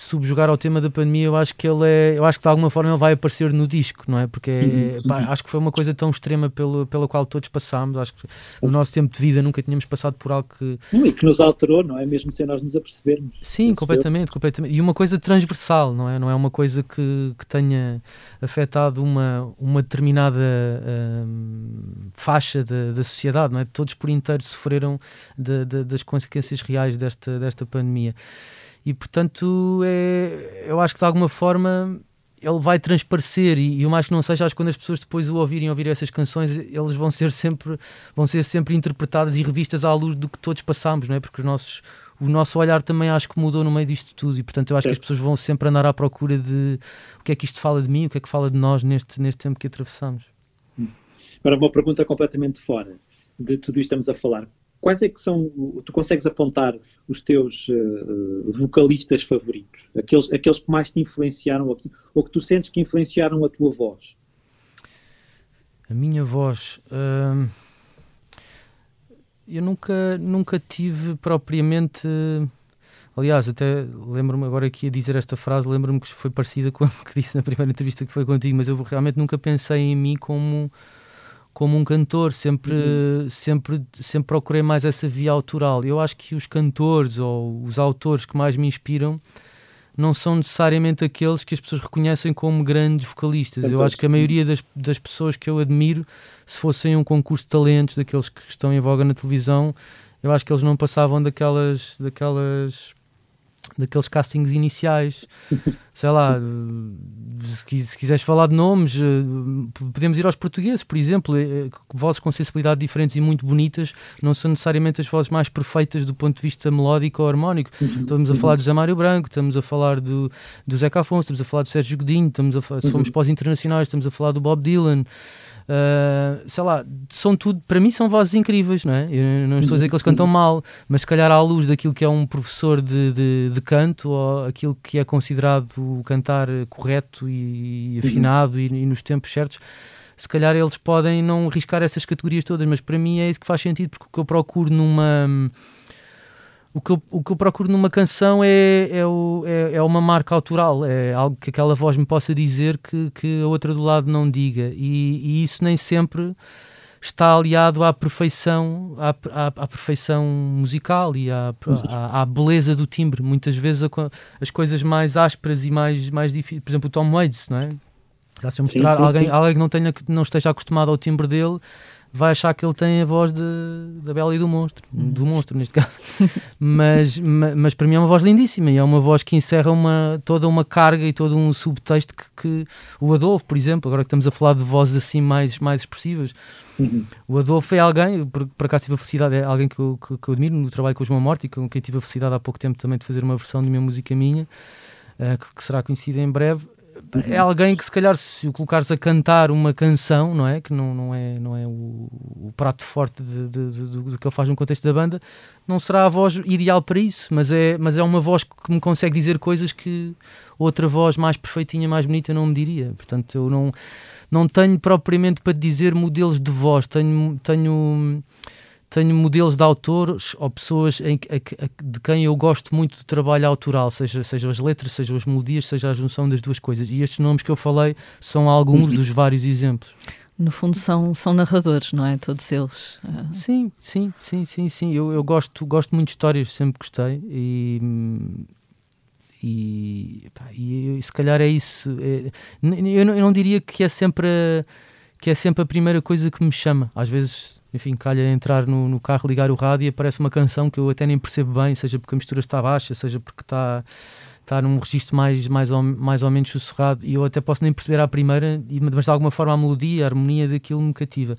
Speaker 3: subjugar ao tema da pandemia, eu acho que ele é, eu acho que de alguma forma ele vai aparecer no disco, não é? Porque é, uhum. pá, acho que foi uma coisa tão extrema pelo, pela qual todos passámos, acho que no nosso tempo de vida nunca tínhamos passado por algo que
Speaker 2: e que nos alterou, não é? Mesmo sem nós nos apercebermos.
Speaker 3: Sim, completamente, completamente. E uma coisa transversal, não é? Não é uma coisa que, que tenha afetado uma, uma determinada hum, faixa da, da sociedade, não é? Todos por inteiro sofreram de, de, das consequências reais desta, desta pandemia e portanto é, eu acho que de alguma forma ele vai transparecer e, e o mais que não seja, acho que quando as pessoas depois o ouvirem ouvir essas canções, eles vão ser sempre vão ser sempre interpretadas e revistas à luz do que todos passamos, não é? Porque os nossos o nosso olhar também acho que mudou no meio disto tudo e portanto eu acho que as pessoas vão sempre andar à procura de o que é que isto fala de mim, o que é que fala de nós neste, neste tempo que atravessamos.
Speaker 2: Agora uma pergunta completamente fora de tudo isto estamos a falar quais é que são, tu consegues apontar os teus uh, vocalistas favoritos? Aqueles, aqueles que mais te influenciaram ou que, ou que tu sentes que influenciaram a tua voz?
Speaker 3: A minha voz... Uh, eu nunca, nunca tive propriamente... Aliás, até lembro-me agora aqui a dizer esta frase, lembro-me que foi parecida com a que disse na primeira entrevista que foi contigo, mas eu realmente nunca pensei em mim como como um cantor, sempre, uhum. sempre, sempre procurei mais essa via autoral. Eu acho que os cantores ou os autores que mais me inspiram não são necessariamente aqueles que as pessoas reconhecem como grandes vocalistas. Eu acho que a maioria das, das pessoas que eu admiro, se fossem um concurso de talentos daqueles que estão em voga na televisão, eu acho que eles não passavam daquelas, daquelas daqueles castings iniciais. Sei lá, se, se quiseres falar de nomes, eh, podemos ir aos portugueses, por exemplo, eh, vozes com sensibilidade diferentes e muito bonitas, não são necessariamente as vozes mais perfeitas do ponto de vista melódico ou harmónico. Uhum. Estamos a falar do Zé Mário Branco, estamos a falar do, do Zeca Afonso, estamos a falar do Sérgio Godinho, estamos a, se formos uhum. para os internacionais, estamos a falar do Bob Dylan. Uh, sei lá, são tudo, para mim são vozes incríveis, não é? Eu não estou a dizer que eles cantam mal, mas se calhar à luz daquilo que é um professor de, de, de canto ou aquilo que é considerado o cantar correto e, e uhum. afinado e, e, nos tempos certos, se calhar eles podem não arriscar essas categorias todas, mas para mim é isso que faz sentido, porque o que eu procuro numa o que, eu, o que eu procuro numa canção é, é, o, é, é, uma marca autoral, é algo que aquela voz me possa dizer que, que a outra do lado não diga. E, e isso nem sempre está aliado à perfeição, à, à, à perfeição musical e à, à, à, beleza do timbre. Muitas vezes as coisas mais ásperas e mais, mais difíceis, por exemplo, o Tom Waits, não é? Se mostrar sim, sim, alguém, sim. alguém que não, tenha, não esteja acostumado ao timbre dele, vai achar que ele tem a voz de, da Bela e do Monstro, do Monstro neste caso. mas, mas, mas, para mim é uma voz lindíssima e é uma voz que encerra uma, toda uma carga e todo um subtexto que, que o Adolfo, por exemplo, agora que estamos a falar de vozes assim mais, mais expressivas, uhum. o Adolfo é alguém, por, por acaso tive a felicidade, é alguém que eu, que, que eu admiro no trabalho com o João Morte e com quem tive a felicidade há pouco tempo também de fazer uma versão de uma música minha. Uh, que, que será conhecida em breve, é alguém que se calhar se o colocares a cantar uma canção, não é? Que não, não é, não é o, o prato forte de, de, de, do que ele faz no contexto da banda, não será a voz ideal para isso, mas é, mas é uma voz que me consegue dizer coisas que outra voz mais perfeitinha, mais bonita não me diria. Portanto, eu não, não tenho propriamente para dizer modelos de voz, tenho, tenho tenho modelos de autores ou pessoas em, a, a, de quem eu gosto muito do trabalho autoral, seja, seja as letras, seja as melodias, seja a junção das duas coisas. E estes nomes que eu falei são alguns uhum. dos vários exemplos.
Speaker 1: No fundo são, são narradores, não é? Todos eles.
Speaker 3: Sim, sim, sim, sim, sim. Eu, eu gosto, gosto muito de histórias, sempre gostei. E, e, pá, e, e se calhar é isso. É, eu, não, eu não diria que é sempre a, que é sempre a primeira coisa que me chama. Às vezes enfim, calha entrar no, no, carro, ligar o rádio e aparece uma canção que eu até nem percebo bem, seja porque a mistura está baixa, seja porque está, está num registro mais, mais, ou, mais ou menos sussurrado, e eu até posso nem perceber à primeira, mas de alguma forma a melodia, a harmonia daquilo me cativa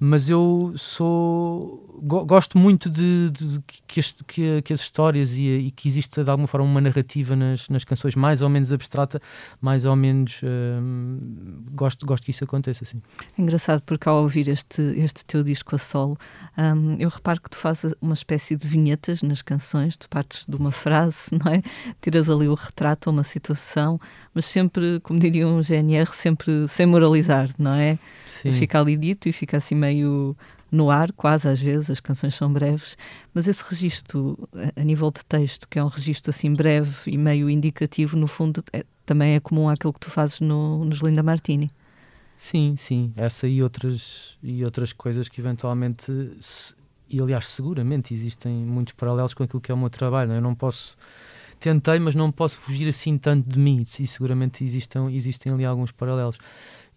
Speaker 3: mas eu sou gosto muito de, de, de que, as, que, que, as histórias e, e, que exista de alguma forma uma narrativa nas, nas canções mais ou menos abstrata, mais ou menos hum, gosto, gosto que isso aconteça assim.
Speaker 1: Engraçado porque ao ouvir este, este teu disco a solo, hum, eu reparo que tu fazes uma espécie de vinhetas nas canções, tu partes de uma frase, não é? Tiras ali o retrato, uma situação, mas sempre, como diria um GNR, sempre sem moralizar, não é? Sim. Fica ali dito e fica assim meio no ar, quase às vezes, as canções são breves, mas esse registro, a, nível de texto, que é um registro assim breve e meio indicativo, no fundo, é, também é comum àquilo que tu fazes no, nos Linda Martini.
Speaker 3: Sim, sim, essa e outras, e outras coisas que eventualmente, se, e aliás, seguramente existem muitos paralelos com aquilo que é o meu trabalho. Não? É? Eu não posso, tentei, mas não posso fugir assim tanto de mim, e seguramente existem, existem ali alguns paralelos.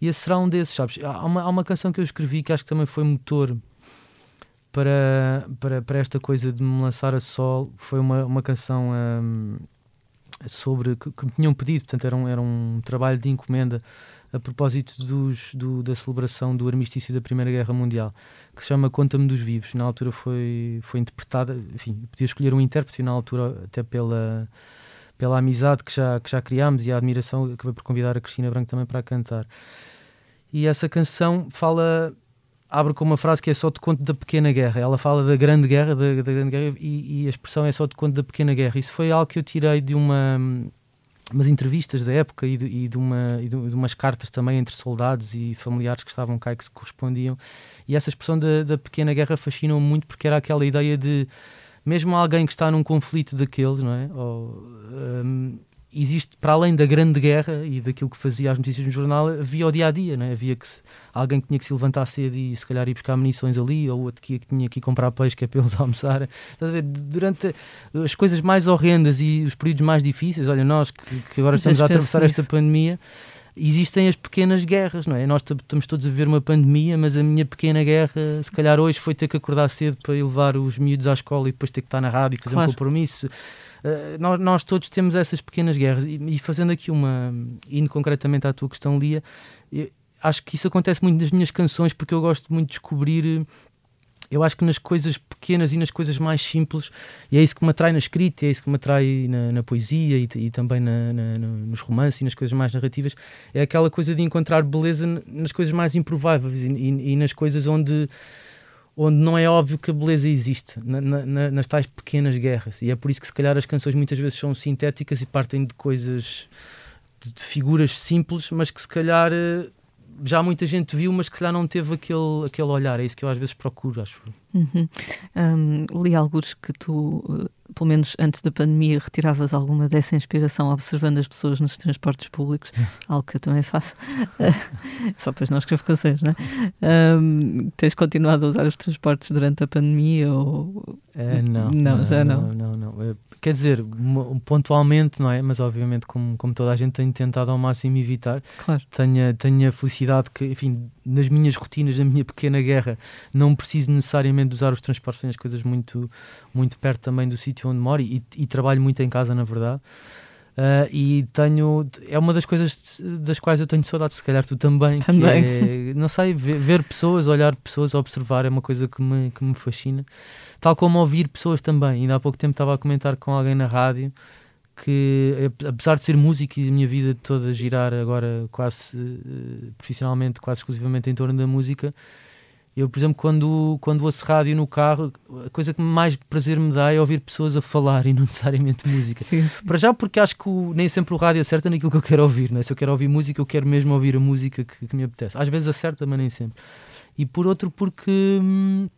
Speaker 3: E esse será um desses, sabes? Há uma, há uma canção que eu escrevi que acho que também foi motor para, para, para esta coisa de me lançar a sol. Foi uma, uma canção um, sobre que, que, me tinham pedido, portanto, era um, era um trabalho de encomenda a propósito dos, do, da celebração do armistício da Primeira Guerra Mundial, que se chama Conta-me dos Vivos. Na altura foi, foi interpretada, enfim, podia escolher um intérprete, na altura, até pela, pela amizade que já, que já criámos e a admiração, acabei por convidar a Cristina Branco também para cantar. E essa canção fala, abre com uma frase que é só de conto da pequena guerra. Ela fala da grande guerra, da, da grande guerra e, e, a expressão é só de conto da pequena guerra. Isso foi algo que eu tirei de uma umas entrevistas da época e de, e de, uma, e de, de umas cartas também entre soldados e familiares que estavam cá e que se correspondiam. E essa expressão da, da pequena guerra fascinou muito porque era aquela ideia de mesmo alguém que está num conflito daqueles, não é? Ou, um, existe, para além da grande guerra e daquilo que fazia as notícias no jornal, havia o dia a dia, não é? Havia que se, alguém que tinha que se levantar cedo e se calhar ir buscar munições ali, ou outro que, tinha que ir comprar peixe que é para eles almoçarem. Durante as coisas mais horrendas e os períodos mais difíceis, olha, nós que, que agora estamos a atravessar esta pandemia existem as pequenas guerras, não é? Nós estamos todos a viver uma pandemia, mas a minha pequena guerra, se calhar hoje, foi ter que acordar cedo para levar os miúdos à escola e depois ter que estar na rádio e fazer claro. um compromisso. Uh, nós, nós, todos temos essas pequenas guerras e, e, fazendo aqui uma, indo concretamente à tua questão, Lia, acho que isso acontece muito nas minhas canções porque eu gosto muito de descobrir eu acho que nas coisas pequenas e nas coisas mais simples, e é isso que me atrai na escrita, é isso que me atrai na, na poesia e, e também na, na, nos romances e nas coisas mais narrativas, é aquela coisa de encontrar beleza nas coisas mais improváveis e, e, e nas coisas onde, onde não é óbvio que a beleza existe, nas tais pequenas guerras. E é por isso que, se calhar, as canções muitas vezes são sintéticas e partem de coisas, de, de figuras simples, mas que se calhar já muita gente viu, mas que calhar não teve aquele, aquele olhar. É isso que eu às vezes procuro, acho.
Speaker 1: Uhum. Um, li alguns que tu, eh, pelo menos antes da pandemia, retiravas alguma dessa inspiração observando as pessoas nos transportes públicos, algo que eu também faço, só para as não escrevo canções, não é? Um, tens continuado a usar os transportes durante a pandemia? Ou...
Speaker 3: É, não,
Speaker 1: não, não, já
Speaker 3: não. não, não, não. Quer dizer, pontualmente, não é? Mas obviamente, como, como toda a gente tem tentado ao máximo evitar,
Speaker 1: claro.
Speaker 3: tenho, tenho a felicidade que, enfim, nas minhas rotinas, na minha pequena guerra, não preciso necessariamente de usar os transportes, tenho as coisas muito, muito perto também do sítio onde moro e, e trabalho muito em casa, na verdade. Uh, e tenho é uma das coisas das quais eu tenho saudade, se calhar tu também,
Speaker 1: também.
Speaker 3: É, não sei, ver, ver, pessoas, olhar pessoas, observar é uma coisa que me, que me fascina, tal como ouvir pessoas também. Ainda há pouco tempo estava a comentar com alguém na rádio que, apesar de ser música e a minha vida toda girar agora quase uh, profissionalmente, quase exclusivamente em torno da música, eu, por exemplo, quando, quando ouço rádio no carro, a coisa que mais prazer me dá é ouvir pessoas a falar e não necessariamente música.
Speaker 1: Sim, sim.
Speaker 3: Para já, porque acho que o, nem sempre o rádio acerta naquilo que eu quero ouvir. Né? Se eu quero ouvir música, eu quero mesmo ouvir a música que, que me apetece. Às vezes acerta, mas nem sempre. E por outro, porque. Hum,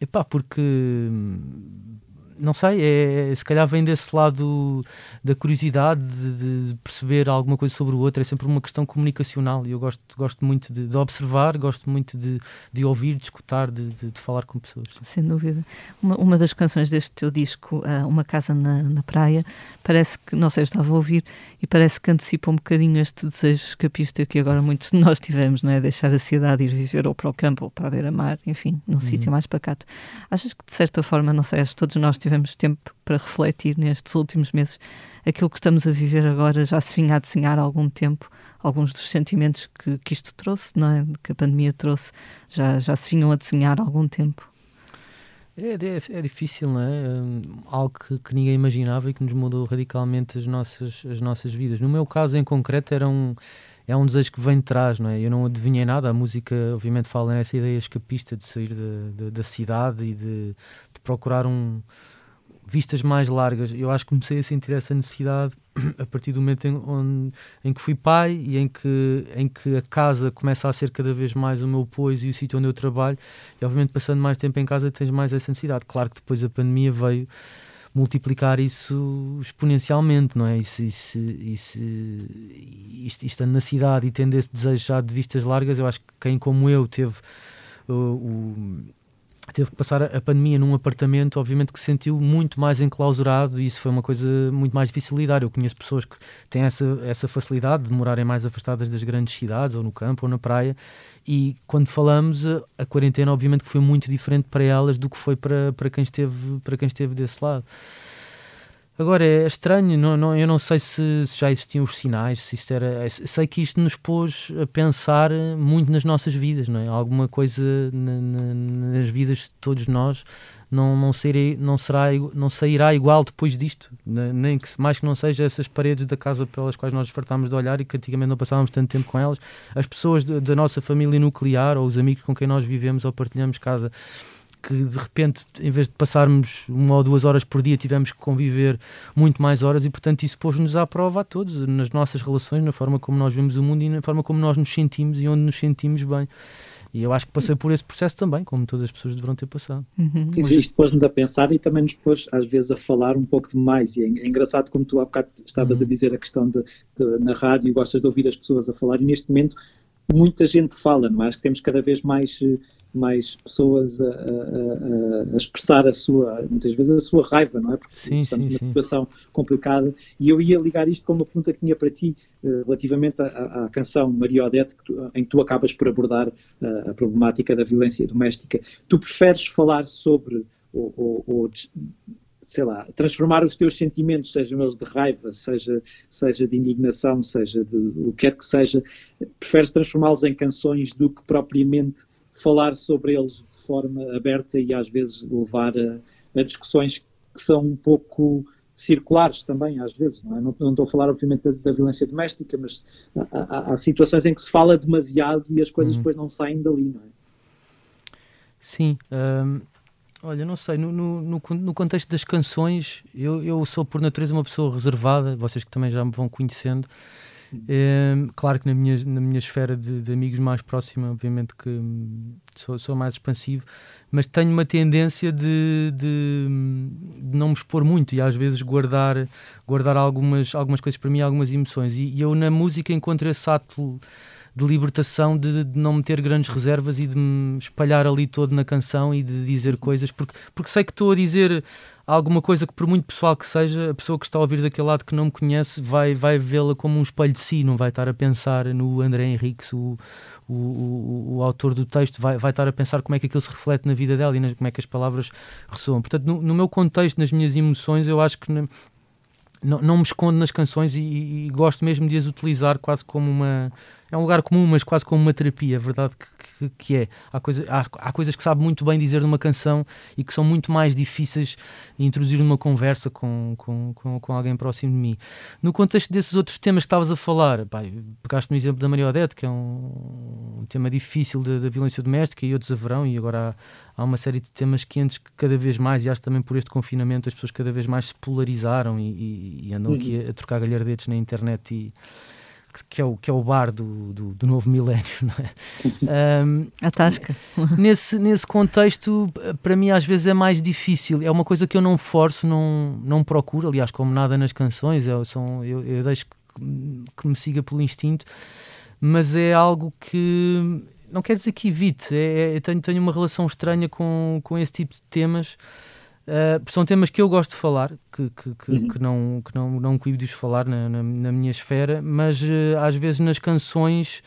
Speaker 3: epá, porque hum, não sei, é, se calhar vem desse lado da curiosidade de, de, perceber alguma coisa sobre o outro, é sempre uma questão comunicacional e eu gosto, gosto muito de, de observar, gosto muito de, de ouvir, de escutar, de, de, falar com pessoas.
Speaker 1: Sem dúvida. Uma, uma das canções deste teu disco, uh, Uma Casa na, na Praia, parece que, não sei, eu estava a ouvir e parece que antecipa um bocadinho este desejo escapista que agora muitos de nós tivemos, não é? Deixar a cidade e ir viver ou para o campo ou para ver a mar, enfim, num uhum. sítio mais pacato. Achas que, de certa forma, não sei, todos nós tivemos tempo para refletir nestes últimos meses. Aquilo que estamos a viver agora já se vinha a desenhar há algum tempo. Alguns dos sentimentos que, que isto trouxe, não é? que a pandemia trouxe, já, já se vinham a desenhar há algum tempo.
Speaker 3: É, é, é difícil, não é? Hum, algo que, que, ninguém imaginava e que nos mudou radicalmente as nossas, as nossas vidas. No meu caso, em concreto, era um, é um desejo que vem de trás, não é? Eu não adivinhei nada. A música, obviamente, fala nessa ideia escapista de sair de, de, da cidade e de, de procurar um, vistas mais largas. Eu acho que comecei a sentir essa necessidade a partir do momento em, onde, em que fui pai e em que, em que a casa começa a ser cada vez mais o meu pois e o sítio onde eu trabalho. E, obviamente, passando mais tempo em casa, tens mais essa necessidade. Claro que depois a pandemia veio multiplicar isso exponencialmente, não é? E se, e se, e estando na cidade e tendo esse desejo já de vistas largas, eu acho que quem como eu teve o teve que passar a pandemia num apartamento, obviamente que se sentiu muito mais enclausurado e isso foi uma coisa muito mais difícil lidar. Eu conheço pessoas que têm essa, essa facilidade de morarem mais afastadas das grandes cidades, ou no campo, ou na praia, e quando falamos, a quarentena obviamente que foi muito diferente para elas do que foi para, para, quem, esteve, para quem esteve desse lado. Agora é estranho, não, não, eu não sei se, se, já existiam os sinais, se isto era. Sei que isto nos pôs a pensar muito nas nossas vidas, não é? Alguma coisa na, na, nas vidas de todos nós não, não, não, será, não sairá igual depois disto, né? nem que mais que não seja essas paredes da casa pelas quais nós fartámos de olhar e que antigamente não passávamos tanto tempo com elas, as pessoas da nossa família nuclear ou os amigos com quem nós vivemos ou partilhamos casa que de repente, em vez de passarmos uma ou duas horas por dia, tivemos que conviver muito mais horas e, portanto, isso pôs-nos à prova a todos, nas nossas relações, na forma como nós vemos o mundo e na forma como nós nos sentimos e onde nos sentimos bem. E eu acho que passei por esse processo também, como todas as pessoas deverão ter passado.
Speaker 2: Uhum. Isto pôs-nos a pensar e também nos pôs, às vezes, a falar um pouco demais. E é, é engraçado como tu há bocado estavas uhum. a dizer a questão de, de, na rádio, gostas de ouvir as pessoas a falar, e neste momento muita gente fala, não é? Acho que temos cada vez mais eh, mais pessoas a, a, a, expressar a sua, muitas vezes a sua raiva, não é? Porque
Speaker 3: sim, estamos
Speaker 2: sim, numa situação complicada. E eu ia ligar isto com uma pergunta que tinha para ti, uh, relativamente à, à, canção Maria Odete, que tu, em que tu acabas por abordar uh, a problemática da violência doméstica. Tu preferes falar sobre ou, ou, ou sei lá, transformar os teus sentimentos, sejam eles de raiva, seja, seja de indignação, seja de o que quer que seja, preferes transformá-los em canções do que propriamente falar sobre eles de forma aberta e às vezes levar a, a discussões que são um pouco circulares também, às vezes. Não, é? não, não estou a falar, obviamente, da, da violência doméstica, mas há, há, há, situações em que se fala demasiado e as coisas uhum. depois não saem dali, não é?
Speaker 3: Sim. Um, olha, não sei, no, no, no, contexto das canções, eu, eu sou por natureza uma pessoa reservada, vocês que também já me vão conhecendo, É, claro que na minha, na minha esfera de, de amigos mais próxima, obviamente que hum, sou, sou, mais expansivo, mas tenho uma tendência de, de, de, não me expor muito e às vezes guardar, guardar algumas, algumas coisas para mim, algumas emoções. E, e eu na música encontro esse ato de libertação de, de, não meter grandes reservas e de me espalhar ali todo na canção e de dizer coisas, porque, porque sei que estou a dizer alguma coisa que, por muito pessoal que seja, a pessoa que está a ouvir daquele lado que não me conhece vai, vai vê-la como um espelho de si, não vai estar a pensar no André Henriques, o, o, o, o, autor do texto, vai, vai estar a pensar como é que aquilo se reflete na vida dela e nas, como é que as palavras ressoam. Portanto, no, no meu contexto, nas minhas emoções, eu acho que. não, não me escondo nas canções e, e, e, gosto mesmo de as utilizar quase como uma, é um lugar comum, mas quase como uma terapia, a verdade que, que, que é. Há, coisa, há, há, coisas que sabe muito bem dizer numa canção e que são muito mais difíceis de introduzir numa conversa com, com, com, com, alguém próximo de mim. No contexto desses outros temas que estavas a falar, pá, pegaste no exemplo da Maria Odete, que é um, um tema difícil da violência doméstica, e outros haverão, e agora há, há uma série de temas quentes que cada vez mais, e acho também por este confinamento, as pessoas cada vez mais se polarizaram e, e, e andam uhum. aqui a, a trocar galhardetes na internet e que é o, que é o bar do, do, do novo milénio, não é?
Speaker 1: Um, a tasca.
Speaker 3: Nesse, nesse contexto, para mim, às vezes é mais difícil. É uma coisa que eu não forço, não, não procuro, aliás, como nada nas canções, eu, são, eu, eu deixo que, que me siga pelo instinto, mas é algo que não quer dizer que evite, é, é, tenho, tenho uma relação estranha com, com esse tipo de temas. Uh, são temas que eu gosto de falar, que, que, que, uhum. que não, que não, não cuido de os falar na, na, na, minha esfera, mas uh, às vezes nas canções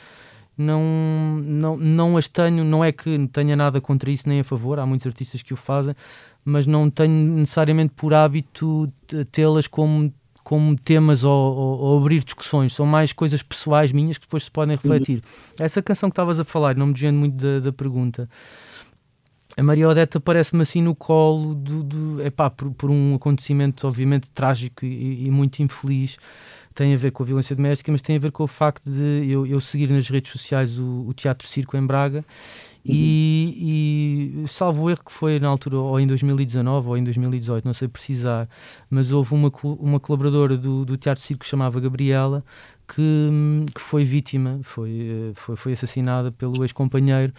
Speaker 3: não, não, não as tenho, não é que tenha nada contra isso nem a favor, há muitos artistas que o fazem, mas não tenho necessariamente por hábito tê-las como, como temas ou, ou, ou, abrir discussões, são mais coisas pessoais minhas que depois se podem refletir. Uhum. Essa canção que estavas a falar, não me desviando muito da, da pergunta a Maria Odete aparece-me assim no colo do, do epá, por, por um acontecimento obviamente trágico e, e, muito infeliz tem a ver com a violência doméstica mas tem a ver com o facto de eu, eu seguir nas redes sociais o, o Teatro Circo em Braga uhum. e, e, salvo erro que foi na altura ou em 2019 ou em 2018 não sei precisar mas houve uma, uma colaboradora do, do Teatro Circo que chamava Gabriela que, que foi vítima, foi, eh, foi, foi assassinada pelo ex-companheiro.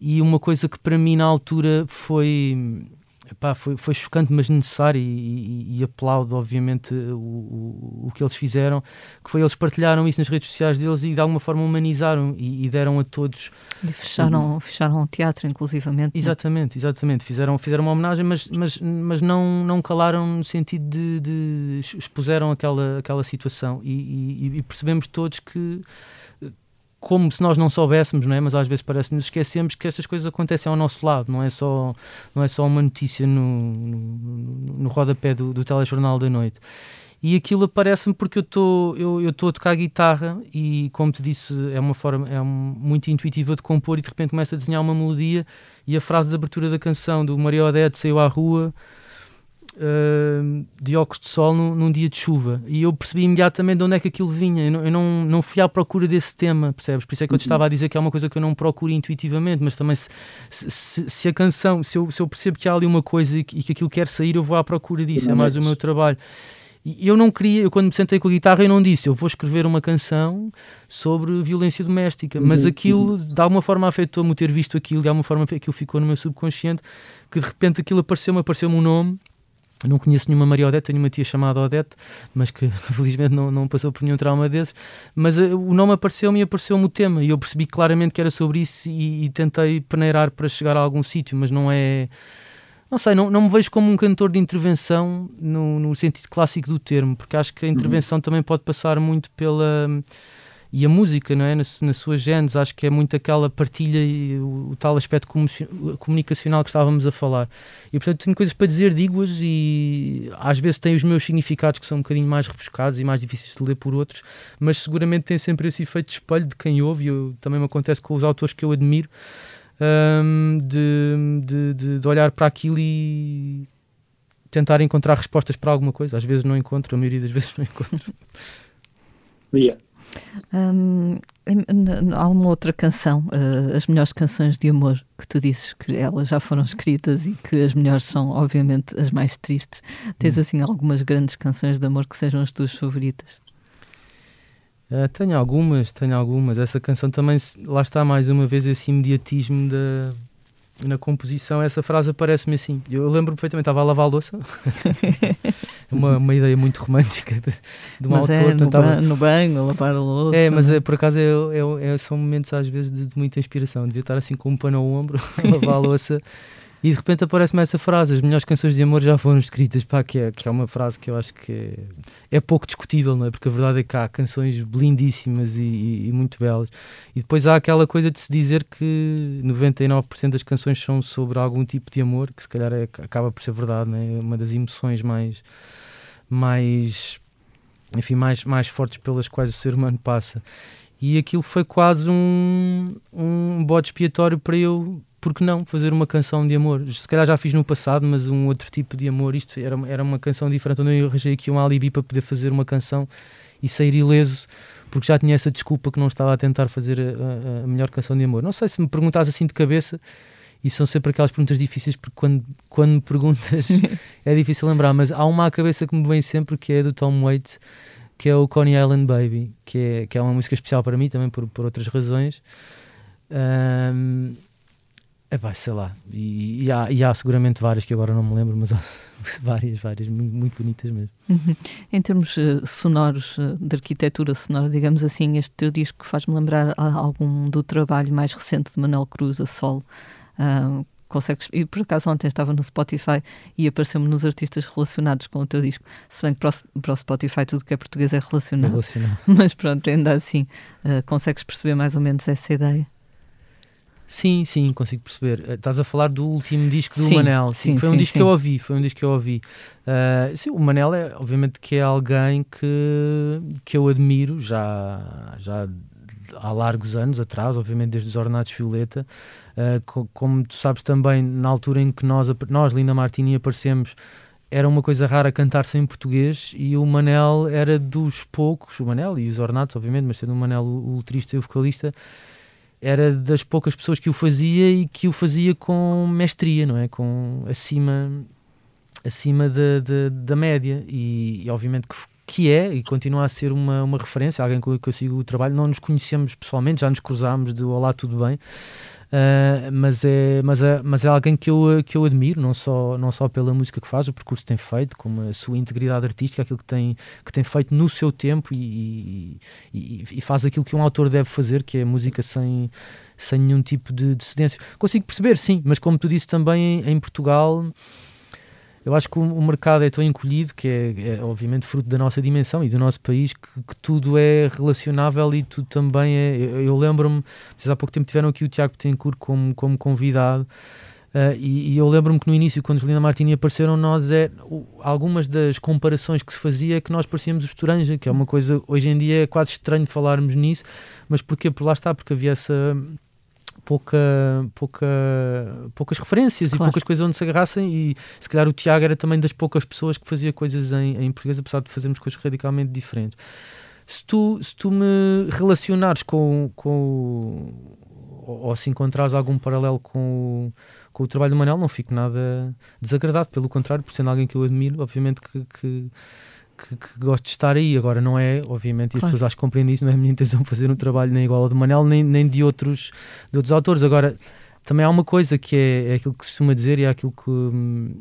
Speaker 3: E uma coisa que para mim na altura foi Epá, foi, foi chocante, mas necessário, e, e, e aplaudo, obviamente, o, o, o, que eles fizeram, que foi eles partilharam isso nas redes sociais deles e de alguma forma humanizaram e, e deram a todos.
Speaker 1: E fecharam, fecharam o teatro, inclusivamente.
Speaker 3: É? Exatamente, exatamente. Fizeram, fizeram uma homenagem, mas, mas, mas não, não calaram no sentido de, de expuseram aquela, aquela situação e, e percebemos todos que como se nós não soubéssemos, não é? mas às vezes parece que nos esquecemos que essas coisas acontecem ao nosso lado, não é só, não é só uma notícia no, no, no rodapé do, do telejornal da noite. E aquilo aparece-me porque eu estou eu, eu a tocar guitarra e, como te disse, é uma forma é muito intuitiva de compor e de repente começa a desenhar uma melodia e a frase de abertura da canção do Maria Odete saiu à rua uh, de óculos de sol num, num, dia de chuva e eu percebi imediatamente de onde é que aquilo vinha. Eu não, eu não, não fui à procura desse tema, percebes? Por isso é que eu te uhum. estava a dizer que é uma coisa que eu não procuro intuitivamente, mas também se, se, se a canção, se eu, se eu percebo que há ali uma coisa e que, e que aquilo quer sair, eu vou à procura disso, é mais o meu trabalho. E eu não queria, eu quando me sentei com a guitarra, eu não disse, eu vou escrever uma canção sobre violência doméstica, mas uhum, aquilo uhum. de alguma forma afetou-me ter visto aquilo, de alguma forma aquilo ficou no meu subconsciente, que de repente aquilo apareceu-me, apareceu-me um nome não conheço nenhuma Maria Odete, tenho uma tia chamada Odete, mas que felizmente não, não passou por nenhum trauma desses. Mas uh, o nome apareceu-me e apareceu-me o tema, e eu percebi claramente que era sobre isso e, e tentei peneirar para chegar a algum sítio, mas não é. Não sei, não, não me vejo como um cantor de intervenção no, no sentido clássico do termo, porque acho que a intervenção uhum. também pode passar muito pela e a música, não é? Na, na sua genes, acho que é muito aquela partilha e o, o, tal aspecto comunicacional que estávamos a falar. E portanto tenho coisas para dizer, digo-as e às vezes tem os meus significados que são um bocadinho mais rebuscados e mais difíceis de ler por outros, mas seguramente tem sempre esse efeito de espelho de quem ouve, e eu, também me acontece com os autores que eu admiro, um, de, de, de, de olhar para aquilo e tentar encontrar respostas para alguma coisa. Às vezes não encontro, a maioria das vezes não encontro.
Speaker 2: Yeah.
Speaker 1: Um, há uma outra canção, uh, as melhores canções de amor, que tu dizes que elas já foram escritas e que as melhores são, obviamente, as mais tristes. Tens, hum. assim, algumas grandes canções de amor que sejam as tuas favoritas?
Speaker 3: Uh, tenho algumas, tenho algumas. Essa canção também, lá está mais uma vez esse imediatismo da, na composição. Essa frase aparece-me assim. Eu lembro perfeitamente, estava a lavar a louça. uma, uma ideia muito romântica de, de um
Speaker 1: mas
Speaker 3: autor.
Speaker 1: É, no,
Speaker 3: tentava...
Speaker 1: no banho, a lavar a louça.
Speaker 3: É, mas é, por acaso é, é, é, são momentos às vezes de, de muita inspiração. Devia estar assim com um pano ao ombro, a lavar a louça. E de repente aparece-me essa frase: as melhores canções de amor já foram escritas. Pá, que, é, que é uma frase que eu acho que é, é pouco discutível, não é? Porque a verdade é que há canções lindíssimas e, e, e, muito belas. E depois há aquela coisa de se dizer que 99% das canções são sobre algum tipo de amor, que se calhar é, acaba por ser verdade, não é? Uma das emoções mais. Mais enfim, mais, mais fortes pelas quais o ser humano passa. E aquilo foi quase um, um bode expiatório para eu porque não fazer uma canção de amor? Se calhar já fiz no passado, mas um outro tipo de amor. Isto era, era uma canção diferente, onde eu arranjei aqui um alibi para poder fazer uma canção e sair ileso, porque já tinha essa desculpa que não estava a tentar fazer a, a, a melhor canção de amor. Não sei se me perguntas assim de cabeça, e são sempre aquelas perguntas difíceis, porque quando, quando me perguntas é difícil lembrar, mas há uma à cabeça que me vem sempre que é do Tom Waits, que é o Coney Island Baby, que é, que é uma música especial para mim também por, por outras razões. Um, é pá, sei lá. E, e, há, e, há, seguramente várias que agora não me lembro, mas há várias, várias, muito bonitas mesmo.
Speaker 1: Uhum. Em termos uh, sonoros, uh, de arquitetura sonora, digamos assim, este teu disco faz-me lembrar algum do trabalho mais recente de Manuel Cruz, a Sol. Uh, consegues, e por acaso ontem estava no Spotify e apareceu-me nos artistas relacionados com o teu disco. Se bem que para o, para o Spotify tudo que é português é relacionado. É
Speaker 3: relacionado.
Speaker 1: Mas pronto, ainda assim, consegues perceber mais ou menos essa ideia?
Speaker 3: Sim, sim, consigo perceber. Uh, estás a falar do último disco do
Speaker 1: sim,
Speaker 3: Manel.
Speaker 1: Sim,
Speaker 3: foi um
Speaker 1: sim,
Speaker 3: disco
Speaker 1: sim.
Speaker 3: que eu ouvi, foi um disco que eu ouvi. Uh, sim, o Manel é, obviamente, que é alguém que, que eu admiro já, já há largos anos atrás, obviamente desde os Ornatos Violeta. Co como tu sabes também, na altura em que nós, nós Linda Martini, aparecemos, era uma coisa rara cantar-se português e o Manel era dos poucos, o Manel e os Ornatos, obviamente, mas sendo o Manel o, letrista e o vocalista, era das poucas pessoas que o fazia e que o fazia com mestria, não é? Com acima, acima da, da, média e, e, obviamente que, que é e continua a ser uma, uma referência, alguém com que eu sigo o trabalho. Não nos conhecemos pessoalmente, já nos cruzámos de olá, tudo bem. Uh, mas, é, mas, é, mas é alguém que eu, que eu admiro, não só, não só pela música que faz, o percurso que tem feito, como a sua integridade artística, aquilo que tem, que tem feito no seu tempo e, e, e faz aquilo que um autor deve fazer, que é música sem, sem nenhum tipo de, de cedência. Consigo perceber, sim, mas como tu disse também em, em Portugal eu acho que o, mercado é tão encolhido que é, é, obviamente fruto da nossa dimensão e do nosso país que, que tudo é relacionável e tudo também é. Eu, eu lembro-me, vocês há pouco tempo tiveram aqui o Tiago Betancourt como, como convidado. Uh, e, e, eu lembro-me que no início, quando Linda Martini apareceram, nós é, algumas das comparações que se fazia é que nós parecíamos os Toranja, que é uma coisa, hoje em dia é quase estranho falarmos nisso, mas porquê? Por lá está, porque havia essa, pouca, pouca, poucas referências claro. e poucas coisas onde se agarrassem e se calhar o Tiago era também das poucas pessoas que fazia coisas em, em português, apesar de fazermos coisas radicalmente diferentes. Se tu, se tu me relacionares com, com ou, ou se encontrares algum paralelo com, com o trabalho do Manel, não fico nada desagradado, pelo contrário, por sendo alguém que eu admiro, obviamente que, que que, que, gosto de estar aí. Agora, não é, obviamente, e as pessoas acho que compreendem isso, não é a minha intenção fazer um trabalho nem igual ao de Manel, nem, nem de, outros, de outros autores. Agora, também há uma coisa que é, é aquilo que se costuma dizer e é aquilo que. Hum,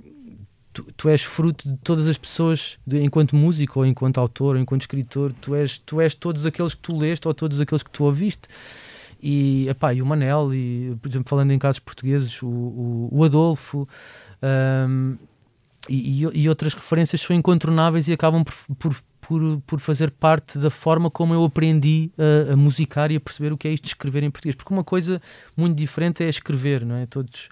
Speaker 3: tu, tu, és fruto de todas as pessoas, de, enquanto músico, ou enquanto autor, ou enquanto escritor, tu és, tu és todos aqueles que tu leste ou todos aqueles que tu ouviste. E, epá, e o Manel, e, por exemplo, falando em casos portugueses, o, o, o Adolfo, um, e, e, outras referências são incontornáveis e acabam por, por, por, por fazer parte da forma como eu aprendi a, a, musicar e a perceber o que é isto de escrever em português. Porque uma coisa muito diferente é escrever, não é? Todos,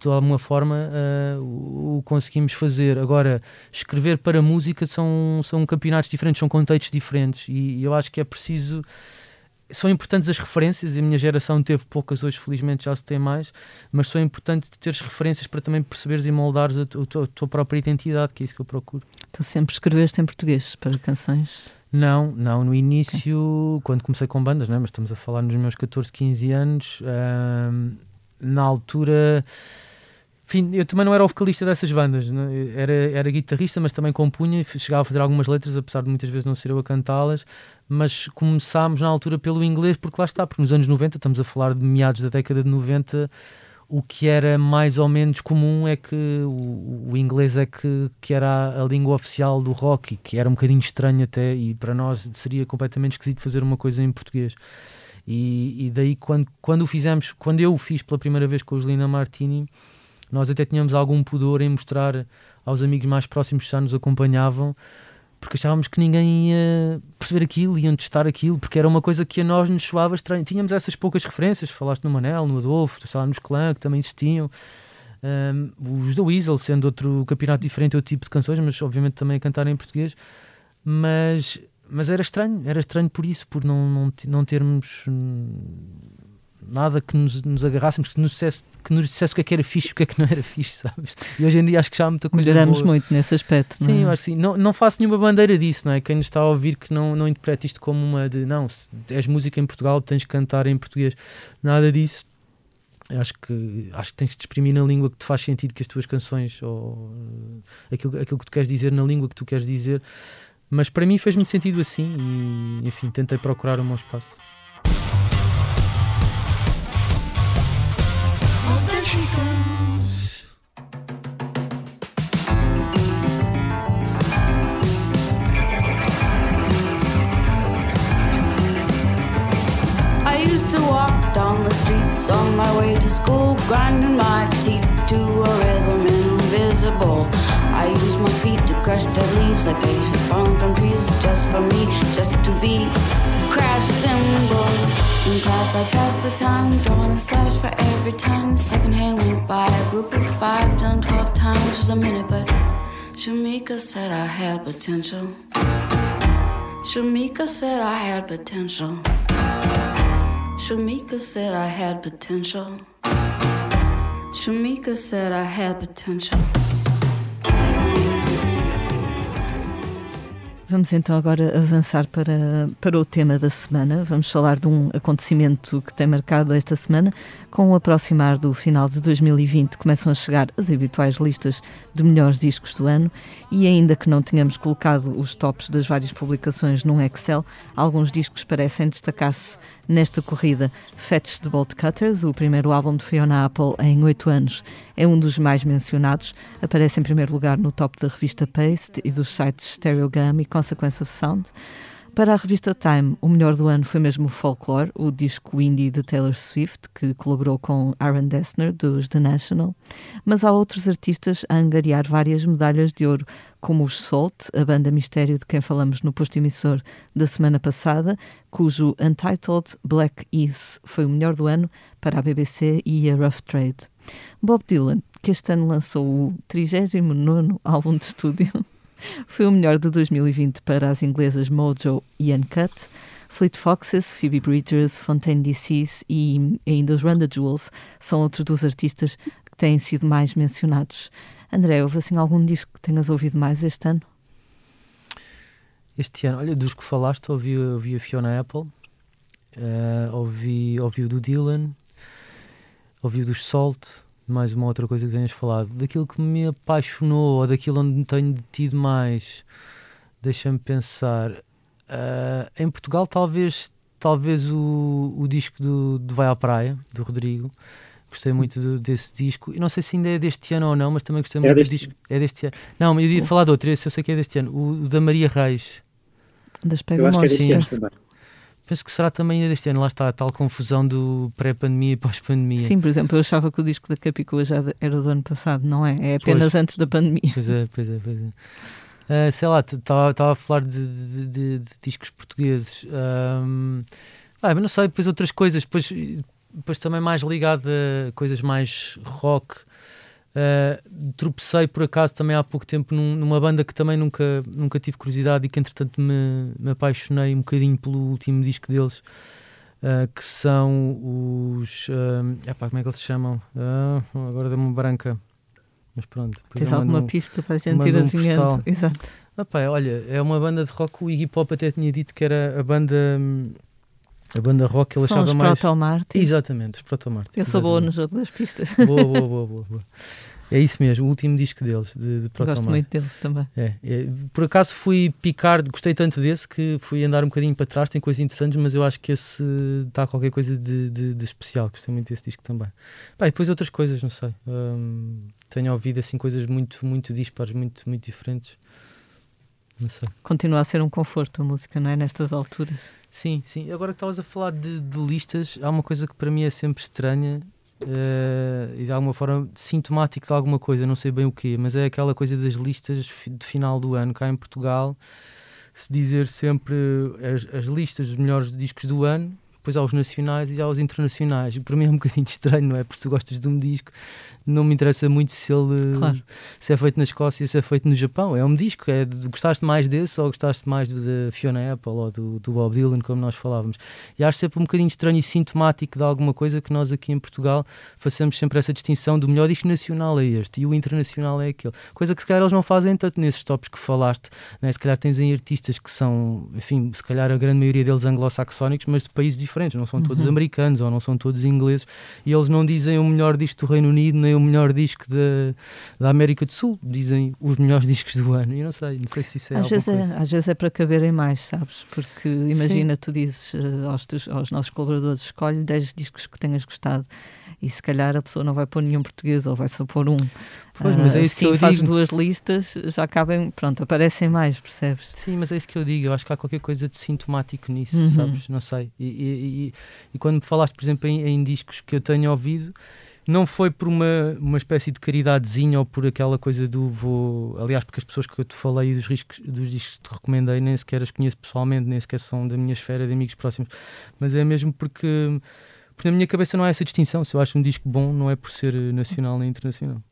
Speaker 3: de alguma forma, uh, o conseguimos fazer. Agora, escrever para música são, são campeonatos diferentes, são contextos diferentes e eu acho que é preciso são importantes as referências, e a minha geração teve poucas, hoje felizmente já se tem mais, mas são importantes teres referências para também perceberes e moldares a, tu, a, tua própria identidade, que é isso que eu procuro.
Speaker 1: Tu sempre escreveste em português para canções?
Speaker 3: Não, não, no início, okay. quando comecei com bandas, não é? mas estamos a falar nos meus 14, 15 anos, hum, na altura enfim, eu também não era o vocalista dessas bandas, né? era, era guitarrista, mas também compunha, chegava a fazer algumas letras, apesar de muitas vezes não ser eu a cantá-las, mas começámos na altura pelo inglês, porque lá está, porque nos anos 90, estamos a falar de meados da década de 90, o que era mais ou menos comum é que o, o inglês é que, que era a, a, língua oficial do rock, e que era um bocadinho estranho até, e para nós seria completamente esquisito fazer uma coisa em português. E, e daí, quando, quando o fizemos, quando eu o fiz pela primeira vez com os Lina Martini, nós até tínhamos algum pudor em mostrar aos amigos mais próximos que já nos acompanhavam, porque achávamos que ninguém ia perceber aquilo, iam testar aquilo, porque era uma coisa que a nós nos soava estranho. Tínhamos essas poucas referências, falaste no Manel, no Adolfo, sei lá, nos Clã, que também existiam. Um, os da Weasel, sendo outro campeonato diferente, outro tipo de canções, mas obviamente também a cantar em português. Mas, mas era estranho, era estranho por isso, por não, não, não termos nada que nos, nos agarrássemos, que nos, dissesse, que nos dissesse o que é que era fixe e o que é que não era fixe, sabes? E hoje em dia acho que já há muita coisa
Speaker 1: Melhoramos
Speaker 3: boa.
Speaker 1: muito nesse aspecto,
Speaker 3: Sim,
Speaker 1: é?
Speaker 3: eu acho que sim. Não, não faço nenhuma bandeira disso, não é? Quem nos está a ouvir que não, não interprete isto como uma de, não, se és música em Portugal, tens que cantar em português. Nada disso. Acho que, acho que tens de exprimir na língua que te faz sentido que as tuas canções ou aquilo, aquilo que tu queres dizer na língua que tu queres dizer. Mas para mim fez-me sentido assim e, enfim, tentei procurar o meu espaço.
Speaker 4: I used to walk down the streets on my way to school, grinding my teeth to a rhythm invisible. I use my feet to crush dead leaves like they had fallen from trees just for me, just to be crash cymbals. In class, I passed the time, drawing a slash for every time. The second hand went by. A group of five, done twelve times was a minute, but Shamika said I had potential. Shamika said I had potential. Shamika said I had potential. Shamika said I had potential.
Speaker 1: Vamos então agora avançar para, para o tema da semana. Vamos falar de um acontecimento que tem marcado esta semana. Com o aproximar do final de 2020, começam a chegar as habituais listas de melhores discos do ano e, ainda que não tenhamos colocado os tops das várias publicações num Excel, alguns discos parecem destacar-se nesta corrida. Fetch the Bolt Cutters, o primeiro álbum de Fiona Apple em oito anos, é um dos mais mencionados. Aparece em primeiro lugar no top da revista Paste e dos sites Stereogum e Consequence of Sound. Para a revista Time, o melhor do ano foi mesmo o Folklore, o disco indie de Taylor Swift, que colaborou com Aaron Dessner, dos The National. Mas há outros artistas a angariar várias medalhas de ouro, como os Salt, a banda mistério de quem falamos no posto emissor da semana passada, cujo Untitled Black Ease foi o melhor do ano para a BBC e a Rough Trade. Bob Dylan, que este ano lançou o 39 álbum de estúdio, foi o melhor de 2020 para as inglesas Mojo e Uncut. Fleet Foxes, Phoebe Bridgers, Fontaine DC's e ainda os Randa Jewels são outros dos artistas que têm sido mais mencionados. André, houve assim algum disco que tenhas ouvido mais este ano?
Speaker 3: Este ano, olha, dos que falaste, ouvi, ouvi a Fiona Apple, uh, ouvi, ouvi o do Dylan, ouvi o dos Salt, mais uma outra coisa que tenhas falado. Daquilo que me apaixonou, ou daquilo onde tenho tido mais, deixa-me pensar. Uh, em Portugal, talvez, talvez o, o disco do, do Vai à Praia, do Rodrigo. Gostei muito do, desse disco. E não sei se ainda é deste ano ou não, mas também gostei muito é do disco. É deste ano. Não, mas eu ia falar de outro, esse eu sei que é deste ano. O, o da Maria Reis.
Speaker 1: Das Pegamonas.
Speaker 2: Eu acho que é deste ano também.
Speaker 3: Penso que será também deste ano. Lá está a tal confusão do pré-pandemia e pós-pandemia.
Speaker 1: Sim, por exemplo, eu achava que o disco da Capicua já era do ano passado, não é? É apenas pois, antes da pandemia.
Speaker 3: Pois é, pois é, pois é. Uh, sei lá, estava a falar de, de, de, de discos portugueses. Um, ah, mas não sei, depois outras coisas. Depois, depois também mais ligado a coisas mais rock. Uh, tropecei por acaso também há pouco tempo num, numa banda que também nunca, nunca tive curiosidade e que entretanto me, me apaixonei um bocadinho pelo último disco deles, uh, que são os. Uh, epá, como é que eles se chamam? Uh, agora deu-me branca. Mas pronto.
Speaker 1: Tens alguma um, pista para a gente ir adivinhando? Um Exato.
Speaker 3: Olha, é uma banda de rock. O Iggy Pop até tinha dito que era a banda. Hum, a banda rock ele
Speaker 1: São
Speaker 3: achava
Speaker 1: os
Speaker 3: mais.
Speaker 1: Proto.
Speaker 3: Exatamente, os Proto Martin.
Speaker 1: Eu sou boa no jogo das pistas.
Speaker 3: Boa, boa, boa, boa. boa. É isso mesmo, o último disco deles, de, de
Speaker 1: Gosto muito deles também.
Speaker 3: É, é, por acaso fui picar, gostei tanto desse que fui andar um bocadinho para trás, tem coisas interessantes, mas eu acho que esse está qualquer coisa de, de, de, especial, gostei muito desse disco também. Pá, e depois outras coisas, não sei. Hum, tenho ouvido assim coisas muito, muito dispares, muito, muito diferentes.
Speaker 1: Continua a ser um conforto a música, não é? Nestas alturas.
Speaker 3: Sim, sim. Agora que estavas a falar de, de listas, há uma coisa que para mim é sempre estranha uh, e de alguma forma sintomático de alguma coisa, não sei bem o quê, mas é aquela coisa das listas de final do ano cá em Portugal. Se dizer sempre as, as listas dos melhores discos do ano, depois há os nacionais e há os internacionais. E para mim é um bocadinho estranho, não é? Porque se tu gostas de um disco, não me interessa muito se ele claro. se é feito na Escócia, se é feito no Japão. É um disco, é gostaste mais desse ou gostaste mais do da Fiona Apple ou do, do Bob Dylan, como nós falávamos. E acho sempre um bocadinho estranho e sintomático de alguma coisa que nós aqui em Portugal façamos sempre essa distinção do melhor disco nacional é este e o internacional é aquele. Coisa que se calhar eles não fazem tanto nesses tops que falaste, né? se calhar tens em artistas que são, enfim, se calhar a grande maioria deles anglo-saxónicos, mas de países diferentes, não são todos uhum. americanos ou não são todos ingleses, e eles não dizem o melhor disco do Reino Unido nem o melhor disco da, da América do Sul, dizem os melhores discos do ano. Eu não sei, não sei se isso é
Speaker 1: às vezes é, às vezes é para caberem mais, sabes? Porque imagina, Sim. tu dizes uh, aos, teus, aos nossos colaboradores, escolhe 10 discos que tenhas gostado e se calhar a pessoa não vai pôr nenhum português ou vai só pôr um.
Speaker 3: Pois, mas é ah, isso que eu
Speaker 1: faz
Speaker 3: digo.
Speaker 1: duas listas, já cabem, pronto, aparecem mais, percebes?
Speaker 3: Sim, mas é isso que eu digo. Eu acho que há qualquer coisa de sintomático nisso, uhum. sabes? Não sei. E, e, e, e, quando me falaste, por exemplo, em, em, discos que eu tenho ouvido, não foi por uma, uma espécie de caridadezinha ou por aquela coisa do vou. Aliás, porque as pessoas que eu te falei dos, riscos, dos discos que te recomendei nem sequer as conheço pessoalmente, nem sequer são da minha esfera de amigos próximos, mas é mesmo porque. Porque na minha cabeça não há essa distinção. Se eu acho um disco bom, não é por ser nacional nem internacional.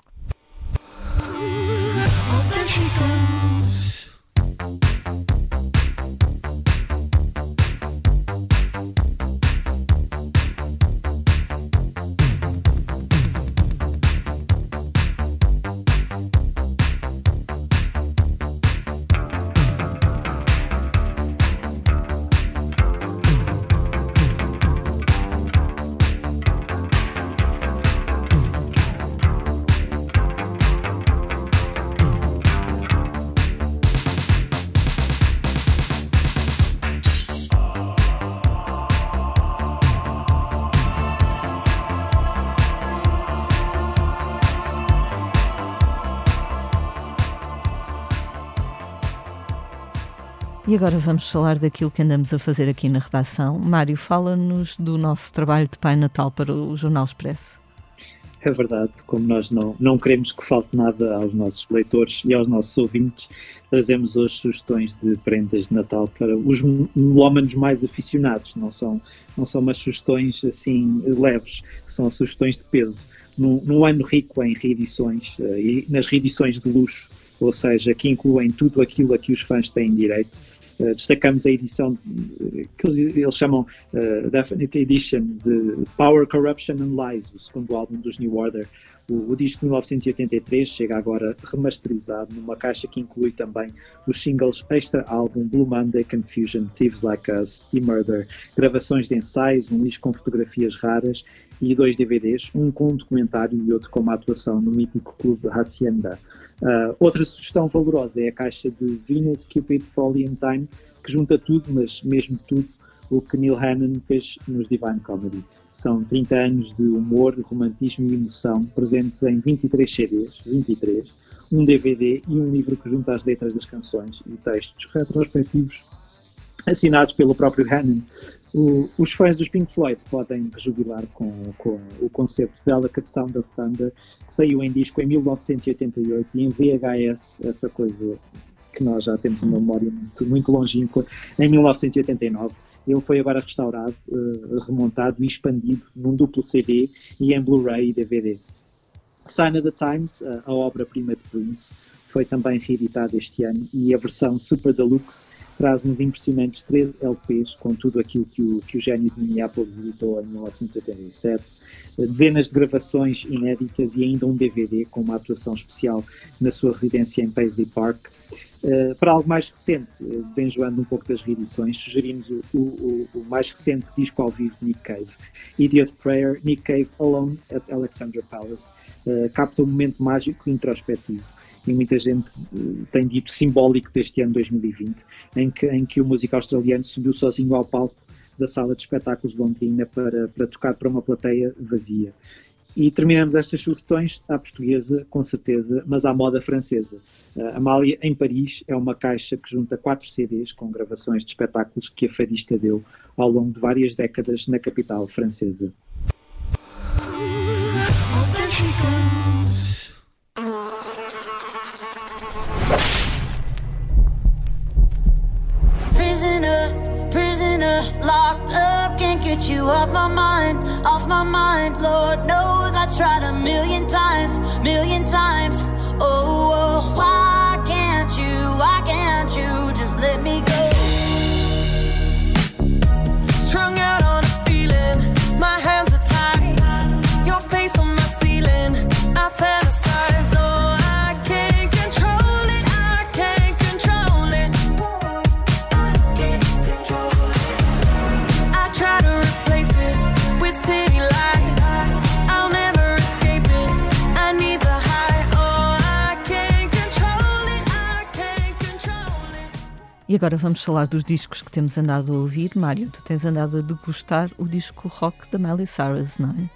Speaker 1: E agora vamos falar daquilo que andamos a fazer aqui na redação. Mário, fala-nos do nosso trabalho de Pai Natal para o Jornal Expresso.
Speaker 2: É verdade, como nós não, não queremos que falte nada aos nossos leitores e aos nossos ouvintes, trazemos hoje sugestões de prendas de Natal para os melómanos mais aficionados. Não são, não são umas sugestões assim leves, são sugestões de peso. Num, num ano rico em reedições eh, e nas reedições de luxo, ou seja, que incluem tudo aquilo a que os fãs têm direito, eh, destacamos a edição que eles, eles chamam uh, Definite Edition de Power, Corruption and Lies, o segundo álbum dos New Order. O, o, disco de 1983 chega agora remasterizado numa caixa que inclui também os singles Extra Álbum, Blue Monday, Confusion, Thieves Like Us e Murder, gravações de ensaios, um lixo com fotografias raras e dois DVDs, um com um documentário e outro com uma atuação no mítico clube Hacienda. Uh, outra sugestão valorosa é a caixa de Venus, Cupid, Folly and Time, que junta tudo, mas mesmo tudo, o que Neil Hannon fez nos Divine Comedy. São 30 anos de humor, romantismo e emoção presentes em 23 CDs, 23, um DVD e um livro que junta as letras das canções e textos retrospectivos assinados pelo próprio Hannon. Os fãs dos Pink Floyd podem rejubilar com, com o concerto Delicate Sound of Thunder, que saiu em disco em 1988 e em VHS, essa coisa que nós já temos uma memória muito, muito longínqua, em 1989. Ele foi agora restaurado, uh, remontado e expandido num duplo CD e em Blu-ray e DVD. Sign of the Times, uh, a obra-prima de Prince, foi também reeditada este ano e a versão Super Deluxe traz uns impressionantes 13 LPs com tudo aquilo que o, que o gênio de Minneapolis editou em 1987, dezenas de gravações inéditas e ainda um DVD com uma atuação especial na sua residência em Paisley Park. Uh, para algo mais recente, uh, desenjoando um pouco das reedições, sugerimos o, o, o, mais recente disco ao vivo de Nick Cave, Idiot Prayer, Nick Cave Alone at Alexandra Palace, uh, capta um momento mágico e introspectivo e muita gente tem dito simbólico deste ano 2020, em que, em que o músico australiano subiu sozinho ao palco da sala de espetáculos de Londrina para, para tocar para uma plateia vazia. E terminamos estas sugestões à portuguesa, com certeza, mas à moda francesa. Uh, Amália, em Paris, é uma caixa que junta quatro CDs com gravações de espetáculos que a fadista deu ao longo de várias décadas na capital francesa. Off my mind, off my mind. Lord knows I tried a million times, million times. Oh, oh why can't you, why can't you just let me go? E agora vamos falar dos discos que temos andado a ouvir. Mário, tu tens andado a degustar o disco rock da Miley Cyrus, não é?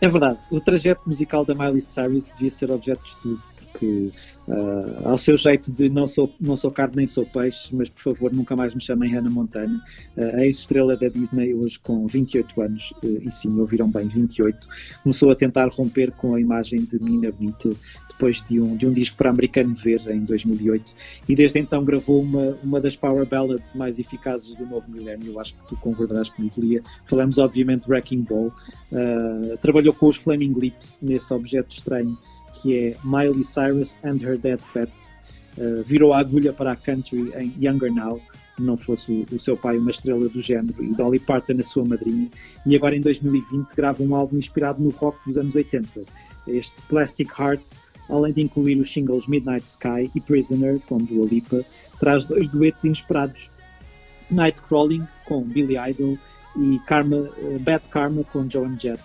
Speaker 2: É verdade. O trajeto musical da Miley Cyrus devia ser objeto de estudo, porque uh, ao seu jeito de não sou, não sou carne nem sou peixe, mas por favor nunca mais me chamem Hannah Montana, uh, a ex-estrela da Disney, hoje com 28 anos, uh, e sim, ouviram bem, 28, começou a tentar romper com a imagem de Mina Bonita depois de um, de um disco para americano ver em 2008 e desde então gravou uma, uma das power ballads mais eficazes do novo milénio, acho que tu concordarás comigo, Lia. Falamos obviamente de Wrecking Ball, uh, trabalhou com os Flaming Lips nesse objeto estranho que é Miley Cyrus and Her Dead Pets, uh, virou a agulha para a country em Younger Now, não fosse o, o, seu pai uma estrela do género e Dolly Parton a sua madrinha, e agora em 2020 grava um álbum inspirado no rock dos anos 80. Este Plastic Hearts além de incluir os singles Midnight Sky e Prisoner, com Dua Lipa, traz dois duetos inesperados, Nightcrawling, com Billy Idol, e Karma, uh, Bad Karma, com Joan Jett.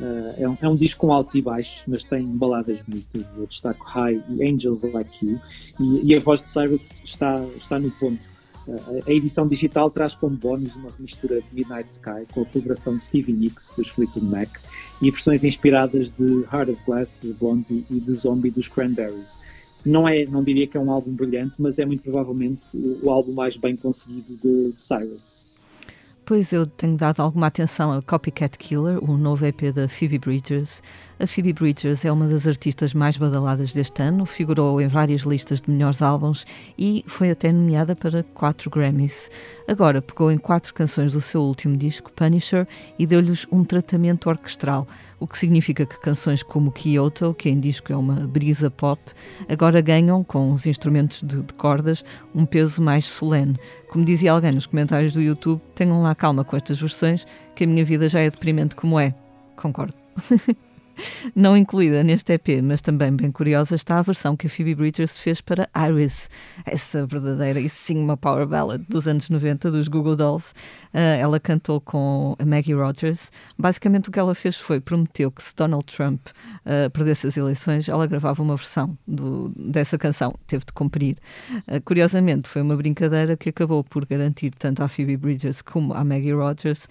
Speaker 2: Uh, é, um, é, um, disco com altos e baixos, mas tem baladas bonitas. Eu destaco High e Angels Like You. E, e a voz de Cyrus está, está no ponto. A edição digital traz como bónus uma mistura de Midnight Sky com a colaboração de Stevie Nicks dos Fleetwood Mac e versões inspiradas de Heart of Glass de Blondie e de Zombie dos Cranberries. Não é, não diria que é um álbum brilhante, mas é muito provavelmente o, álbum mais bem conseguido de, de Cyrus.
Speaker 1: Pois eu tenho dado alguma atenção a Copycat Killer, o novo EP da Phoebe Bridgers. A Phoebe Bridgers é uma das artistas mais badaladas deste ano, figurou em várias listas de melhores álbuns e foi até nomeada para quatro Grammys. Agora pegou em quatro canções do seu último disco, Punisher, e deu-lhes um tratamento orquestral o que significa que canções como Kyoto, que em disco é uma brisa pop, agora ganham, com os instrumentos de, de cordas, um peso mais solene. Como dizia alguém nos comentários do YouTube, tenham lá calma com estas versões, que a minha vida já é deprimente como é. Concordo. Não incluída neste EP, mas também bem curiosa, está a versão que a Phoebe Bridgers fez para Iris, essa verdadeira e sim uma power ballad dos anos 90 dos Google Dolls. Uh, ela cantou com a Maggie Rogers. Basicamente o que ela fez foi prometeu que se Donald Trump uh, perdesse as eleições, ela gravava uma versão do, dessa canção. Teve de cumprir. Uh, curiosamente, foi uma brincadeira que acabou por garantir tanto à Phoebe Bridgers como à Maggie Rogers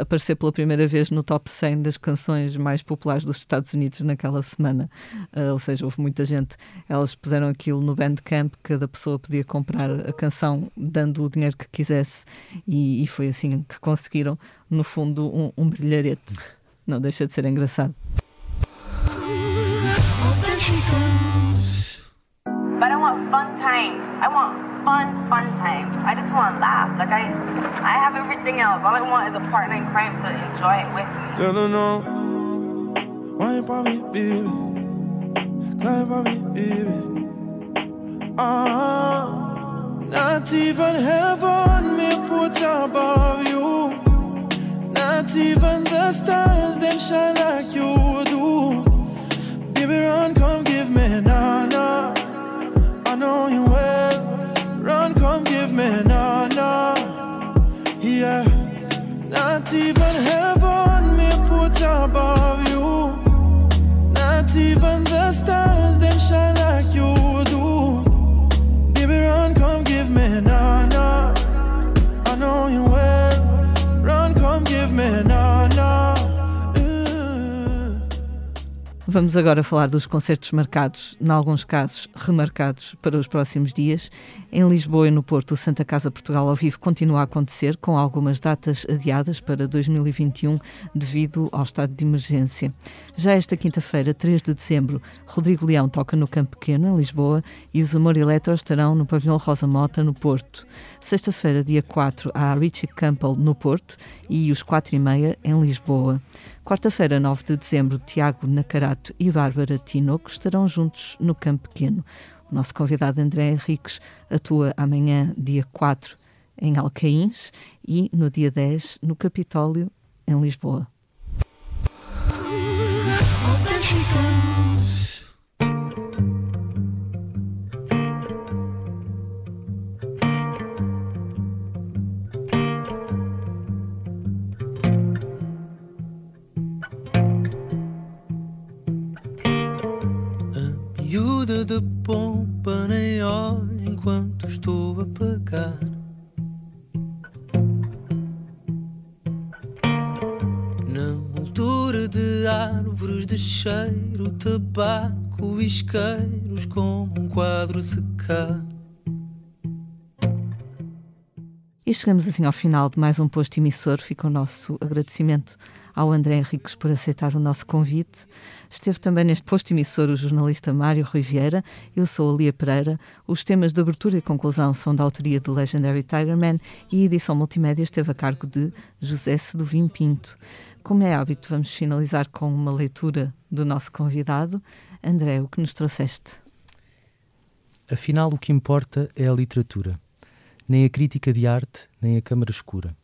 Speaker 1: aparecer pela primeira vez no top 100 das canções mais populares dos Estados Unidos naquela semana. Uh, ou seja, houve muita gente. Elas puseram aquilo no Bandcamp, cada pessoa podia comprar a canção dando o dinheiro que quisesse, e, e foi assim que conseguiram, no fundo, um, um brilharete. Não deixa de ser engraçado. But I want fun times. I want fun, fun times. I just want to laugh. Like I, I have everything else. All I want is a partner in crime to enjoy it with me. No, no, no. Wine for me, baby. Climb for me, baby. Ah, not even heaven may put above you. Not even the stars, them shine like you do. Baby, run, come give me, nah, nah. Vamos agora falar dos concertos marcados, em alguns casos remarcados para os próximos dias. Em Lisboa e no Porto, o Santa Casa Portugal ao vivo continua a acontecer, com algumas datas adiadas para 2021 devido ao estado de emergência. Já esta quinta-feira, 3 de dezembro, Rodrigo Leão toca no Campo Pequeno, em Lisboa, e os Amor Eletro estarão no Pavilhão Rosa Mota, no Porto. Sexta-feira, dia 4, há Richie Campbell no Porto e os 4 e meia em Lisboa. Quarta-feira, 9 de dezembro, Tiago Nacarato e Bárbara Tinoco estarão juntos no Campo Pequeno. O nosso convidado André Henriques atua amanhã, dia 4, em Alcaíns e no dia 10 no Capitólio, em Lisboa.
Speaker 5: De pompa nem olho enquanto estou a pagar. Na moldura de árvores de cheiro, tabaco e isqueiros como um quadro a secar.
Speaker 1: E chegamos assim ao final de mais um posto emissor. Fica o nosso agradecimento ao André Henriques por aceitar o nosso convite. Esteve também neste posto emissor o jornalista Mário Riviera. Eu sou a Lia Pereira. Os temas de abertura e conclusão são da autoria de Legendary Tiger Man e a edição multimédia esteve a cargo de José Seduvim Pinto. Como é hábito, vamos finalizar com uma leitura do nosso convidado. André, o que nos trouxeste?
Speaker 3: Afinal, o que importa é a literatura nem a crítica de arte, nem a câmara escura.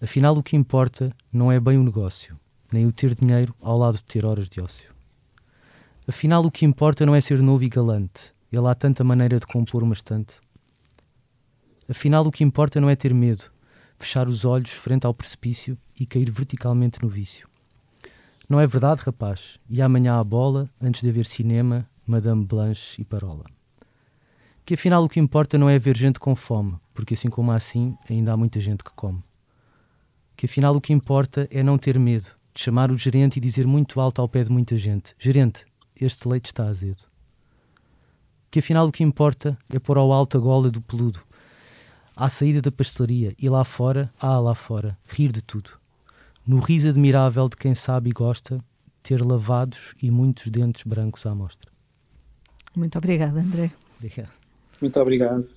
Speaker 3: Afinal, o que importa não é bem o negócio, nem o ter dinheiro ao lado de ter horas de ócio. Afinal, o que importa não é ser novo e galante, e lá há tanta maneira de compor uma estante. Afinal, o que importa não é ter medo, fechar os olhos frente ao precipício e cair verticalmente no vício. Não é verdade, rapaz? E amanhã a bola, antes de haver cinema, Madame Blanche e Parola que afinal o que importa não é ver gente com fome, porque assim como assim, ainda há muita gente que come. Que afinal o que importa é não ter medo, de chamar o gerente e dizer muito alto ao pé de muita gente: Gerente, este leite está azedo. Que afinal o que importa é pôr ao alto a gola do peludo, à saída da pastelaria e lá fora, ah, lá fora, rir de tudo. No riso admirável de quem sabe e gosta, ter lavados e muitos dentes brancos à mostra.
Speaker 1: Muito obrigada, André.
Speaker 3: Obrigado.
Speaker 2: Muito obrigado.